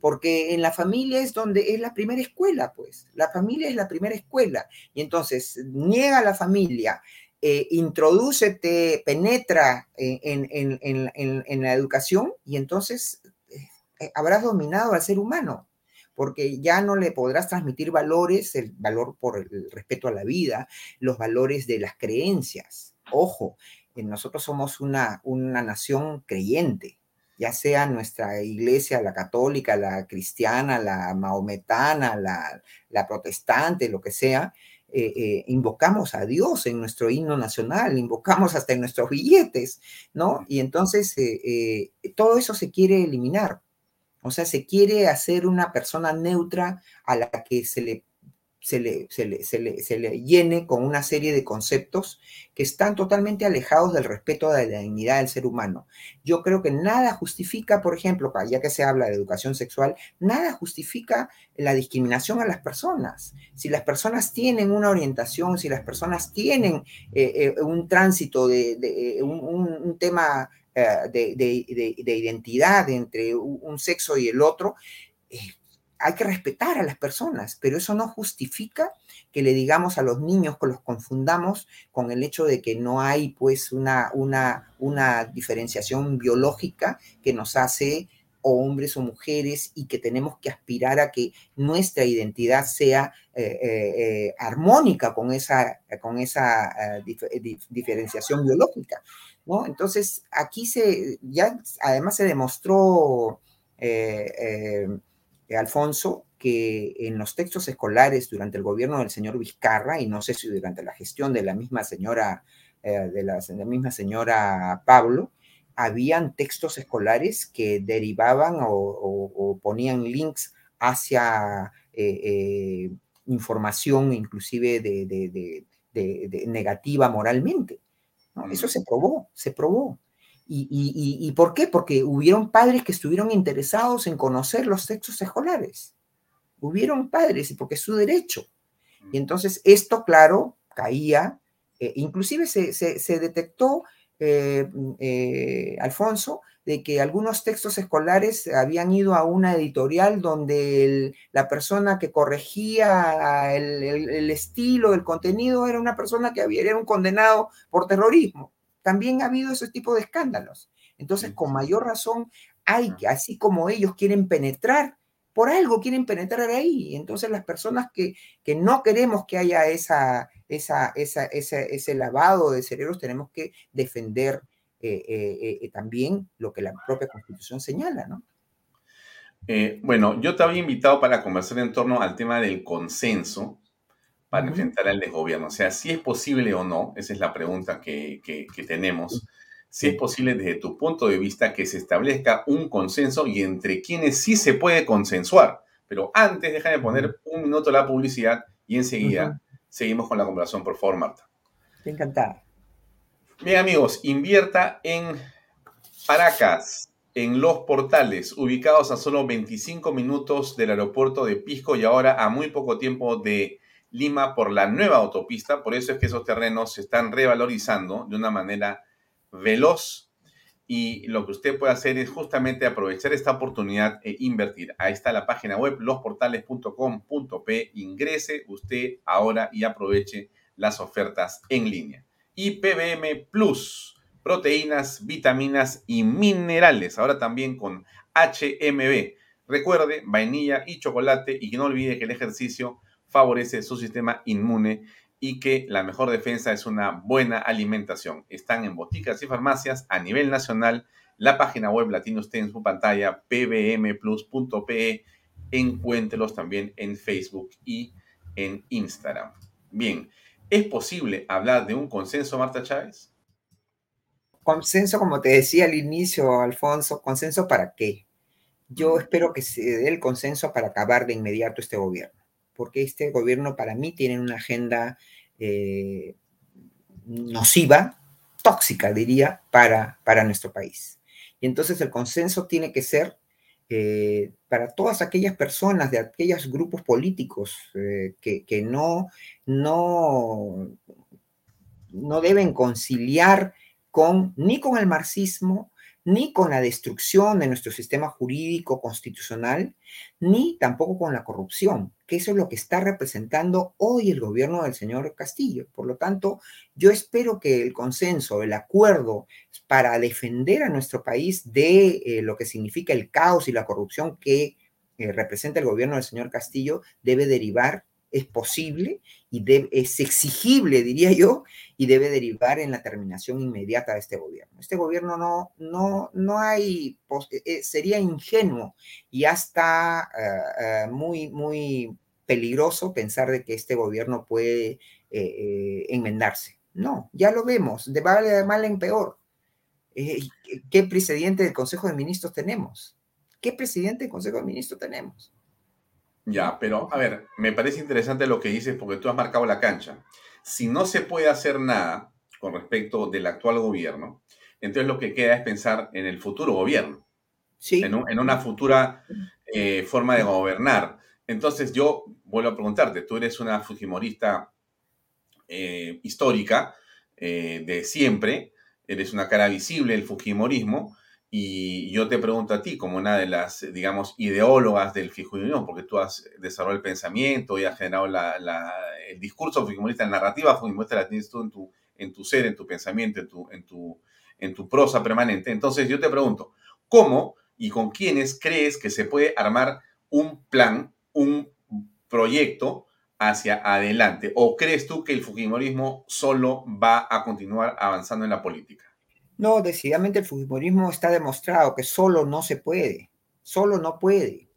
porque en la familia es donde es la primera escuela, pues. La familia es la primera escuela. Y entonces niega a la familia eh, introdúcete, penetra en, la educación y entonces eh, habrás dominado al ser humano. porque ya no le podrás transmitir valores, el valor por el respeto a la vida, los valores de las creencias. Ojo, nosotros somos una, una nación creyente, ya sea nuestra iglesia, la católica, la cristiana, la maometana, la protestante, lo que sea, eh, eh, invocamos a Dios en nuestro himno nacional, invocamos hasta en nuestros billetes, ¿no? Y entonces eh, todo eso se quiere eliminar. O sea, se quiere hacer una persona neutra a la que se le se le, se, le, se, le, se le, llene con una serie de conceptos que están totalmente alejados del respeto de la dignidad del ser humano. Yo creo que nada justifica, por ejemplo, ya que se habla de educación sexual, nada justifica la discriminación a las personas. Si las personas tienen una orientación, si las personas tienen eh, eh, un tránsito de, de un, tema eh, de, de, identidad entre un sexo y el otro, hay que respetar a las personas, pero eso no justifica que le digamos a los niños que los confundamos con el hecho de que no hay pues una, una, una diferenciación biológica que nos hace hombres o mujeres y que tenemos que aspirar a que nuestra identidad sea eh, eh, eh, armónica con esa, con esa diferenciación biológica. ¿no? Entonces, aquí se, ya además se demostró Alfonso, que en los textos escolares durante el gobierno del señor Vizcarra, y no sé si durante la gestión de la misma señora, eh, de, la, misma señora Pablo, habían textos escolares que derivaban o, ponían links hacia eh, eh, información inclusive de, negativa moralmente. Eso se probó, se probó. ¿Y, por qué? Porque hubieron padres que estuvieron interesados en conocer los textos escolares. Hubieron padres, y porque es su derecho. Y entonces esto, claro, caía, eh, inclusive se, detectó, eh, eh, Alfonso, de que algunos textos escolares habían ido a una editorial donde la persona que corregía el, el, estilo, el contenido, era una persona que había, era un condenado por terrorismo también ha habido ese tipo de escándalos. Entonces, con mayor razón, hay que, así como ellos quieren penetrar, por algo quieren penetrar ahí. Entonces, las personas que, que no queremos que haya esa, esa, esa, ese lavado de cerebros, tenemos que defender eh, eh, eh, también lo que la propia Constitución señala, ¿no? bueno, yo te había invitado para conversar en torno al tema del consenso para enfrentar al desgobierno. O sea, si es posible o no, esa es la pregunta que, tenemos, si es posible desde tu punto de vista que se establezca un consenso y entre quienes sí se puede consensuar. Pero antes, déjame poner un minuto la publicidad y enseguida seguimos con la conversación, por favor, Marta. Encantada. Bien, amigos, invierta en Paracas, en los portales, ubicados a solo 25 minutos del aeropuerto de Pisco y ahora a muy poco tiempo de Lima por la nueva autopista, por eso es que esos terrenos se están revalorizando de una manera veloz y lo que usted puede hacer es justamente aprovechar esta oportunidad e invertir. Ahí está la página web losportales.com.p. Ingrese usted ahora y aproveche las ofertas en línea. Y PBM Plus, proteínas, vitaminas y minerales, ahora también con HMB. Recuerde, vainilla y chocolate y no olvide que el ejercicio favorece su sistema inmune y que la mejor defensa es una buena alimentación. Están en boticas y farmacias a nivel nacional. La página web la tiene usted en su pantalla, pbmplus.pe. Encuéntrelos también en Facebook y en Instagram. Bien, ¿es posible hablar de un consenso, Marta Chávez? Consenso, como te decía al inicio, Alfonso, ¿consenso para qué? Yo espero que se dé el consenso para acabar de inmediato este gobierno porque este gobierno para mí tiene una agenda eh, nociva, tóxica, diría, para, para nuestro país. Y entonces el consenso tiene que ser eh, para todas aquellas personas de aquellos grupos políticos eh, que, que, no, no, no deben conciliar con, ni con el marxismo, ni con la destrucción de nuestro sistema jurídico constitucional, ni tampoco con la corrupción, que eso es lo que está representando hoy el gobierno del señor Castillo. Por lo tanto, yo espero que el consenso, el acuerdo para defender a nuestro país de eh, lo que significa el caos y la corrupción que eh, representa el gobierno del señor Castillo debe derivar, es posible y es exigible, diría yo, y debe derivar en la terminación inmediata de este gobierno. Este gobierno no, no, no hay, eh, sería ingenuo y hasta muy, muy peligroso pensar de que este gobierno puede enmendarse. No, ya lo vemos, de mal, de mal en peor. ¿Qué presidente del Consejo de Ministros tenemos? ¿Qué presidente del Consejo de Ministros tenemos? Ya, pero a ver, me parece interesante lo que dices porque tú has marcado la cancha. Si no se puede hacer nada con respecto del actual gobierno, entonces lo que queda es pensar en el futuro gobierno, sí. en, una futura eh, forma de gobernar. Entonces yo vuelvo a preguntarte, tú eres una fujimorista eh, histórica eh, de siempre, eres una cara visible del fujimorismo, y yo te pregunto a ti, como una de las, digamos, ideólogas del Fujimorismo, porque tú has desarrollado el pensamiento y has generado el discurso fujimorista, la narrativa fujimorista la tienes tú en tu, en tu ser, en tu pensamiento, en tu, en, tu, en tu prosa permanente. Entonces yo te pregunto, ¿cómo y con quiénes crees que se puede armar un plan, un proyecto hacia adelante? ¿O crees tú que el Fujimorismo solo va a continuar avanzando en la política? No, decididamente el fujimorismo está demostrado que solo no se puede, solo no puede.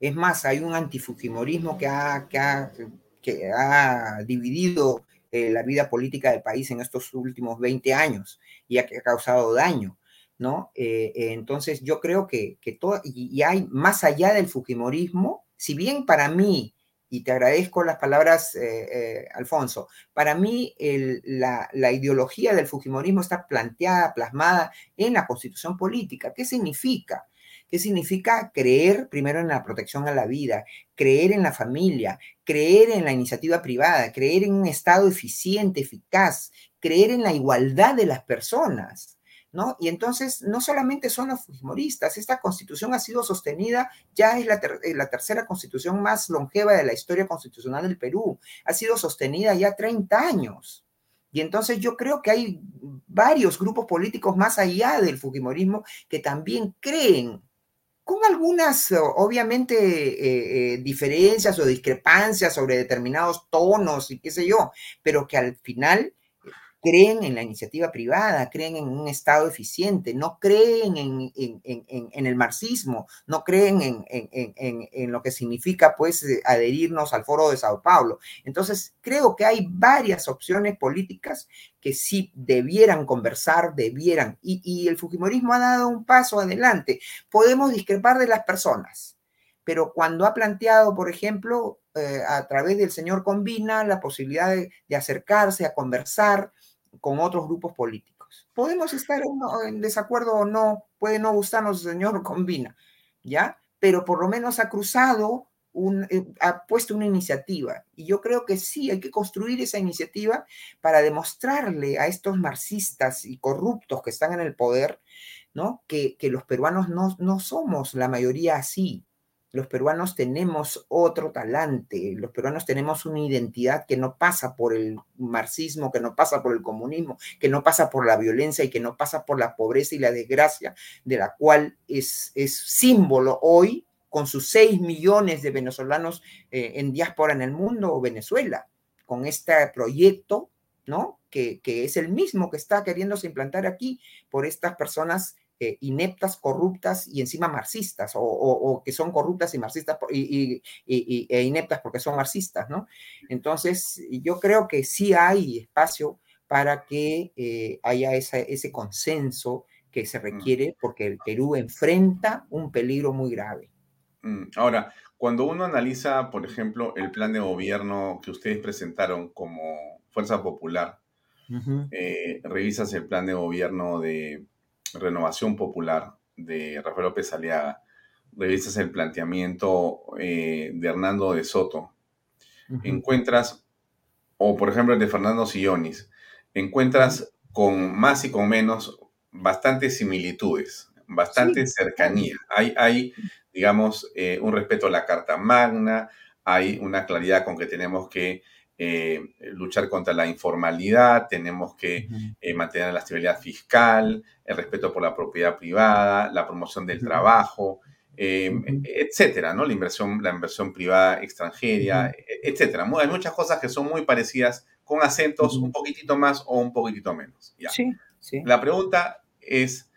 Es más, hay un antifujimorismo que ha, que ha, que ha dividido eh, la vida política del país en estos últimos 20 años y ha, causado daño, ¿no? Eh, eh, entonces yo creo que, que todo, y, hay más allá del fujimorismo, si bien para mí y te agradezco las palabras, eh, eh, Alfonso. Para mí, la, ideología del Fujimorismo está planteada, plasmada en la constitución política. ¿Qué significa? ¿Qué significa creer primero en la protección a la vida, creer en la familia, creer en la iniciativa privada, creer en un Estado eficiente, eficaz, creer en la igualdad de las personas? ¿No? Y entonces no solamente son los fujimoristas, esta constitución ha sido sostenida, ya es la, eh, tercera constitución más longeva de la historia constitucional del Perú, ha sido sostenida ya 30 años. Y entonces yo creo que hay varios grupos políticos más allá del fujimorismo que también creen con algunas, obviamente, eh, eh, diferencias o discrepancias sobre determinados tonos y qué sé yo, pero que al final creen en la iniciativa privada, creen en un Estado eficiente, no creen en, el marxismo, no creen en, lo que significa pues eh, adherirnos al foro de Sao Paulo. Entonces, creo que hay varias opciones políticas que sí debieran conversar, debieran, y, el Fujimorismo ha dado un paso adelante. Podemos discrepar de las personas, pero cuando ha planteado, por ejemplo, eh, a través del señor Combina, la posibilidad de acercarse a conversar, con otros grupos políticos. Podemos estar en desacuerdo o no, puede no gustarnos señor Combina, ¿ya? Pero por lo menos ha cruzado, un, eh, ha puesto una iniciativa. Y yo creo que sí, hay que construir esa iniciativa para demostrarle a estos marxistas y corruptos que están en el poder, ¿no? Que, que los peruanos no, no somos la mayoría así, los peruanos tenemos otro talante, los peruanos tenemos una identidad que no pasa por el marxismo, que no pasa por el comunismo, que no pasa por la violencia y que no pasa por la pobreza y la desgracia, de la cual es, es símbolo hoy con sus 6 millones de venezolanos eh, en diáspora en el mundo o Venezuela, con este proyecto, ¿no? Que, que es el mismo que está queriéndose implantar aquí por estas personas eh, ineptas, corruptas y encima marxistas, o, que son corruptas y marxistas y, e ineptas porque son marxistas, ¿no? Entonces, yo creo que sí hay espacio para que eh, haya ese consenso que se mm. requiere porque el Perú enfrenta un peligro muy grave. Mm, ahora, cuando uno analiza, por ejemplo, el plan de gobierno que ustedes presentaron como Fuerza Popular, eh, revisas el plan de gobierno de Renovación Popular de Rafael López Aliaga, revistas el planteamiento eh, de Hernando de Soto, encuentras, o por ejemplo el de Fernando Sillonis, encuentras con más y con menos bastantes similitudes, bastante cercanía. Hay, hay digamos, eh, un respeto a la Carta Magna, hay una claridad con que tenemos que eh, luchar contra la informalidad, tenemos que eh, mantener la estabilidad fiscal, el respeto por la propiedad privada, la promoción del trabajo, eh, etcétera, ¿no? La inversión, la inversión privada extranjera, e, etcétera. Hay muchas cosas que son muy parecidas con acentos un poquitito más o un poquitito menos. Sí, sí. La pregunta es,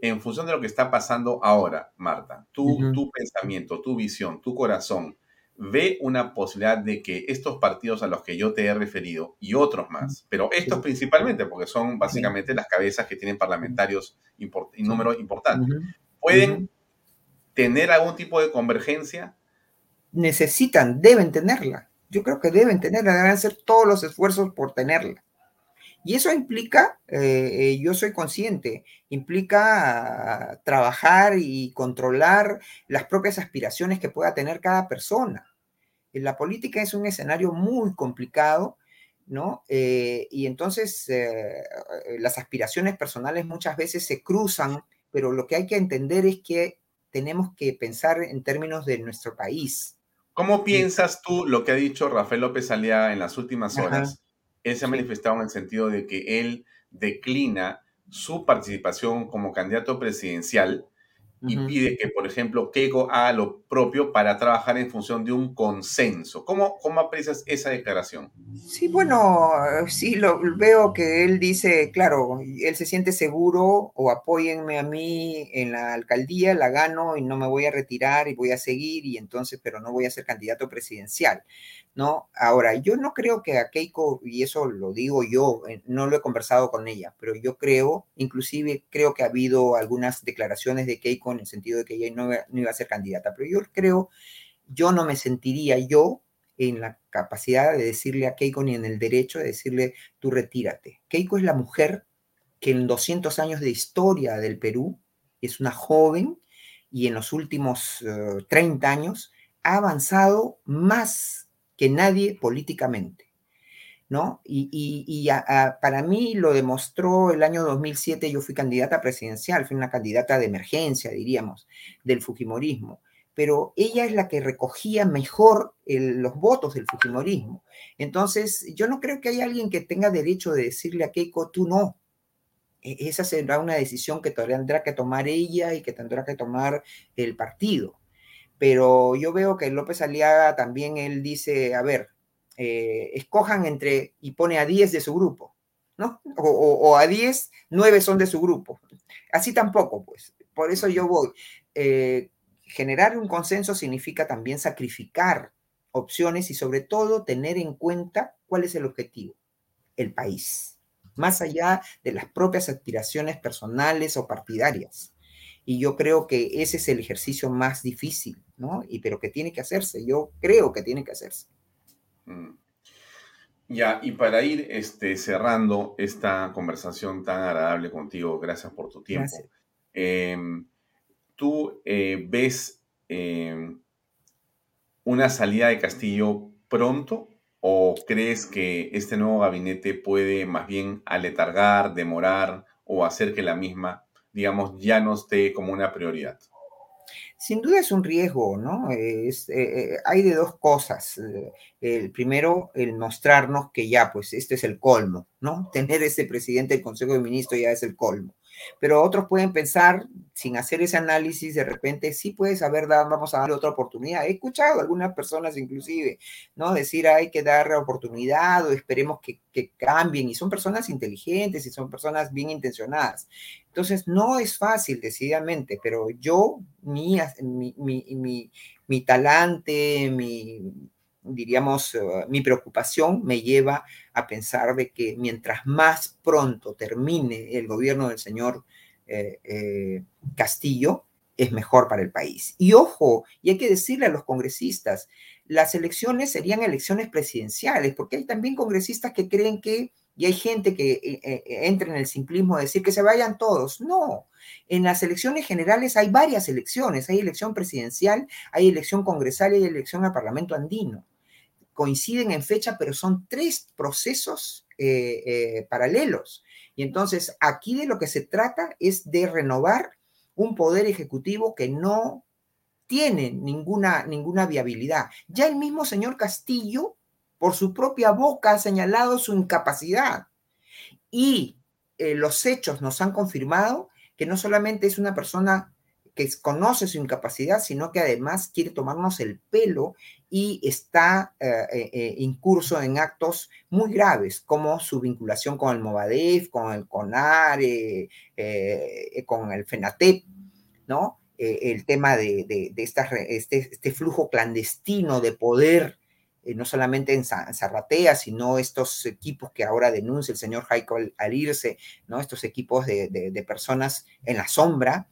en función de lo que está pasando ahora, Marta, tu, tu pensamiento, tu visión, tu corazón, ve una posibilidad de que estos partidos a los que yo te he referido y otros más, pero estos principalmente, porque son básicamente las cabezas que tienen parlamentarios en número importante, pueden tener algún tipo de convergencia? Necesitan, deben tenerla. Yo creo que deben tenerla, deben hacer todos los esfuerzos por tenerla. Y eso implica, eh, eh, yo soy consciente, implica trabajar y controlar las propias aspiraciones que pueda tener cada persona. La política es un escenario muy complicado, ¿no? Eh, y entonces las aspiraciones personales muchas veces se cruzan, pero lo que hay que entender es que tenemos que pensar en términos de nuestro país. ¿Cómo piensas tú lo que ha dicho Rafael López Aliaga en las últimas horas? Él se ha manifestado en el sentido de que él declina su participación como candidato presidencial y pide que, por ejemplo, Keiko haga lo propio para trabajar en función de un consenso. ¿Cómo, cómo aprecias esa declaración? Sí, bueno, sí, lo, veo que él dice, claro, él se siente seguro o apóyenme a mí en la alcaldía, la gano y no me voy a retirar y voy a seguir y entonces, pero no voy a ser candidato presidencial. ¿No? Ahora, yo no creo que a Keiko, y eso lo digo yo, eh, no lo he conversado con ella, pero yo creo, inclusive creo que ha habido algunas declaraciones de Keiko en el sentido de que ella no, iba a ser candidata, pero yo creo, yo no me sentiría yo en la capacidad de decirle a Keiko ni en el derecho de decirle, tú retírate. Keiko es la mujer que en 200 años de historia del Perú es una joven y en los últimos 30 eh, años ha avanzado más que nadie políticamente, ¿no? Y, para mí lo demostró el año 2007, yo fui candidata presidencial, fui una candidata de emergencia, diríamos, del Fujimorismo, pero ella es la que recogía mejor los votos del Fujimorismo. Entonces, yo no creo que haya alguien que tenga derecho de decirle a Keiko, tú no, e, esa será una decisión que tendrá que tomar ella y que tendrá que tomar el partido pero yo veo que López Aliaga también él dice, a ver, eh, escojan entre, y pone a 10 de su grupo, ¿no? O, a 10, 9 son de su grupo. Así tampoco, pues. Por eso yo voy. Eh, generar un consenso significa también sacrificar opciones y sobre todo tener en cuenta cuál es el objetivo, el país, más allá de las propias aspiraciones personales o partidarias. Y yo creo que ese es el ejercicio más difícil, ¿no? Y pero que tiene que hacerse, yo creo que tiene que hacerse. Mm. Ya, y para ir este, cerrando esta conversación tan agradable contigo, gracias por tu tiempo. Em, ¿Tú eh, ves em, una salida de Castillo pronto o crees que este nuevo gabinete puede más bien aletargar, demorar o hacer que la misma digamos, ya no esté como una prioridad? Sin duda es un riesgo, ¿no? Es, eh, eh, hay de dos cosas. Eh, el primero, el mostrarnos que ya, pues, este es el colmo, ¿no? Tener ese presidente del Consejo de Ministros ya es el colmo. Pero otros pueden pensar, sin hacer ese análisis, de repente, sí puedes haber dado, vamos a darle otra oportunidad. He escuchado a algunas personas inclusive, ¿no? Decir, hay que darle oportunidad o esperemos que, que cambien. Y son personas inteligentes y son personas bien intencionadas. Entonces, no es fácil, decididamente, pero yo, mi, mi, mi, mi talante, mi, diríamos, eh, mi preocupación me lleva a pensar de que mientras más pronto termine el gobierno del señor eh, eh, Castillo, es mejor para el país. Y ojo, y hay que decirle a los congresistas, las elecciones serían elecciones presidenciales, porque hay también congresistas que creen que, y hay gente que entra en el simplismo de decir que se vayan todos. No, en las elecciones generales hay varias elecciones, hay elección presidencial, hay elección congresal y hay elección al Parlamento andino coinciden en fecha, pero son tres procesos eh, eh, paralelos. Y entonces aquí de lo que se trata es de renovar un poder ejecutivo que no tiene ninguna, ninguna viabilidad. Ya el mismo señor Castillo, por su propia boca, ha señalado su incapacidad. Y eh, los hechos nos han confirmado que no solamente es una persona que conoce su incapacidad, sino que además quiere tomarnos el pelo y está eh, eh, eh, incurso en actos muy graves, como su vinculación con el Movadef, con el CONAR, con el FENATEP, ¿no? el tema de, de, este, este, flujo clandestino de poder, no solamente en Zarratea, sino estos equipos que ahora denuncia el señor Jaico al, irse, ¿no? Estos equipos de, de personas en la sombra.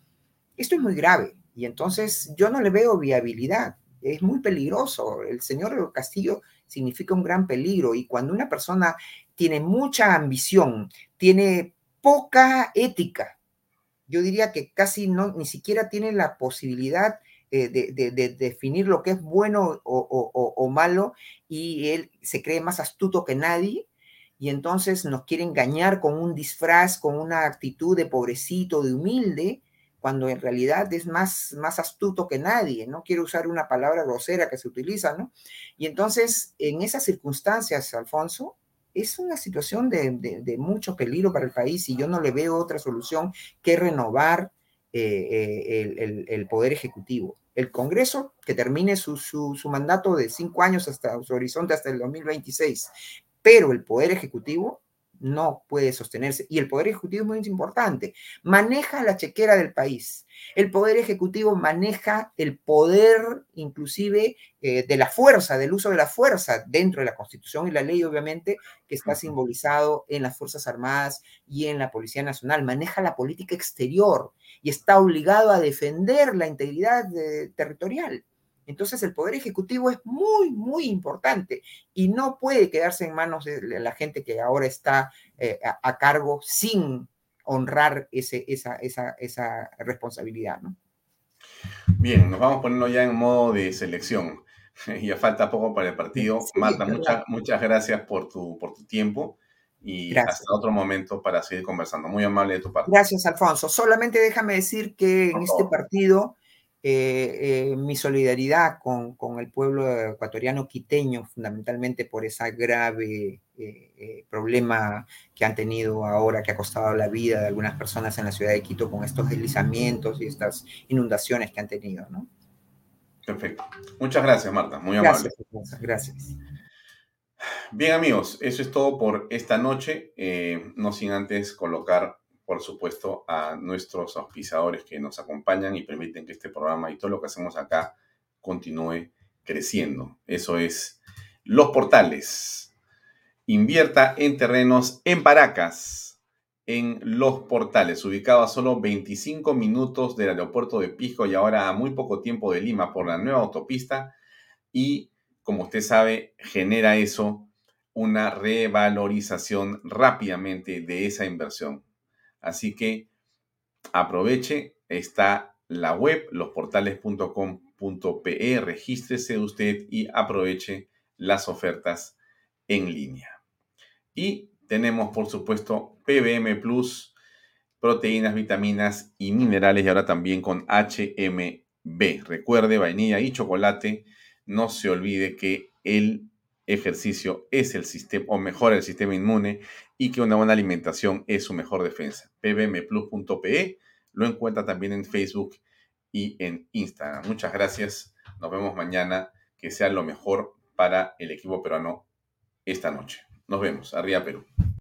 Esto es muy grave y entonces yo no le veo viabilidad es muy peligroso. El señor Castillo significa un gran peligro y cuando una persona tiene mucha ambición, tiene poca ética, yo diría que casi no, ni siquiera tiene la posibilidad eh, de, definir lo que es bueno o, malo y él se cree más astuto que nadie y entonces nos quiere engañar con un disfraz, con una actitud de pobrecito, de humilde, cuando en realidad es más, más astuto que nadie, no quiero usar una palabra grosera que se utiliza, ¿no? Y entonces, en esas circunstancias, Alfonso, es una situación de, mucho peligro para el país y yo no le veo otra solución que renovar eh, eh, el, Poder Ejecutivo. El Congreso, que termine su, su, su mandato de cinco años hasta su horizonte hasta el 2026, pero el Poder Ejecutivo no puede sostenerse. Y el Poder Ejecutivo es muy importante. Maneja la chequera del país. El Poder Ejecutivo maneja el poder inclusive eh, de la fuerza, del uso de la fuerza dentro de la Constitución y la ley, obviamente, que está simbolizado en las Fuerzas Armadas y en la Policía Nacional. Maneja la política exterior y está obligado a defender la integridad eh, territorial. Entonces el poder ejecutivo es muy, muy importante y no puede quedarse en manos de la gente que ahora está eh, a, cargo sin honrar ese, esa, esa, esa responsabilidad. ¿no? Bien, nos vamos poniendo ya en modo de selección. ya falta poco para el partido. Marta, muchas, muchas gracias por tu, por tu tiempo y hasta otro momento para seguir conversando. Muy amable de tu parte. Gracias, Alfonso. Solamente déjame decir que en este partido eh, eh, mi solidaridad con, con, el pueblo ecuatoriano quiteño, fundamentalmente por ese grave eh, problema que han tenido ahora, que ha costado la vida de algunas personas en la ciudad de Quito con estos deslizamientos y estas inundaciones que han tenido, ¿no? Perfecto. Muchas gracias, Marta. Muy amable. Gracias. gracias. Bien, amigos, eso es todo por esta noche. no sin antes colocar por supuesto, a nuestros auspiciadores que nos acompañan y permiten que este programa y todo lo que hacemos acá continúe creciendo. Eso es los portales. Invierta en terrenos en Paracas, en los portales, ubicado a solo 25 minutos del aeropuerto de Pisco y ahora a muy poco tiempo de Lima por la nueva autopista. Y como usted sabe, genera eso una revalorización rápidamente de esa inversión. Así que aproveche, está la web, losportales.com.pe, regístrese usted y aproveche las ofertas en línea. Y tenemos, por supuesto, PBM Plus, proteínas, vitaminas y minerales y ahora también con HMB. Recuerde, vainilla y chocolate. No se olvide que el ejercicio es el sistema, o mejora el sistema inmune y que una buena alimentación es su mejor defensa. pbmplus.pe lo encuentra también en Facebook y en Instagram. Muchas gracias. Nos vemos mañana. Que sea lo mejor para el equipo peruano esta noche. Nos vemos. Arriba Perú.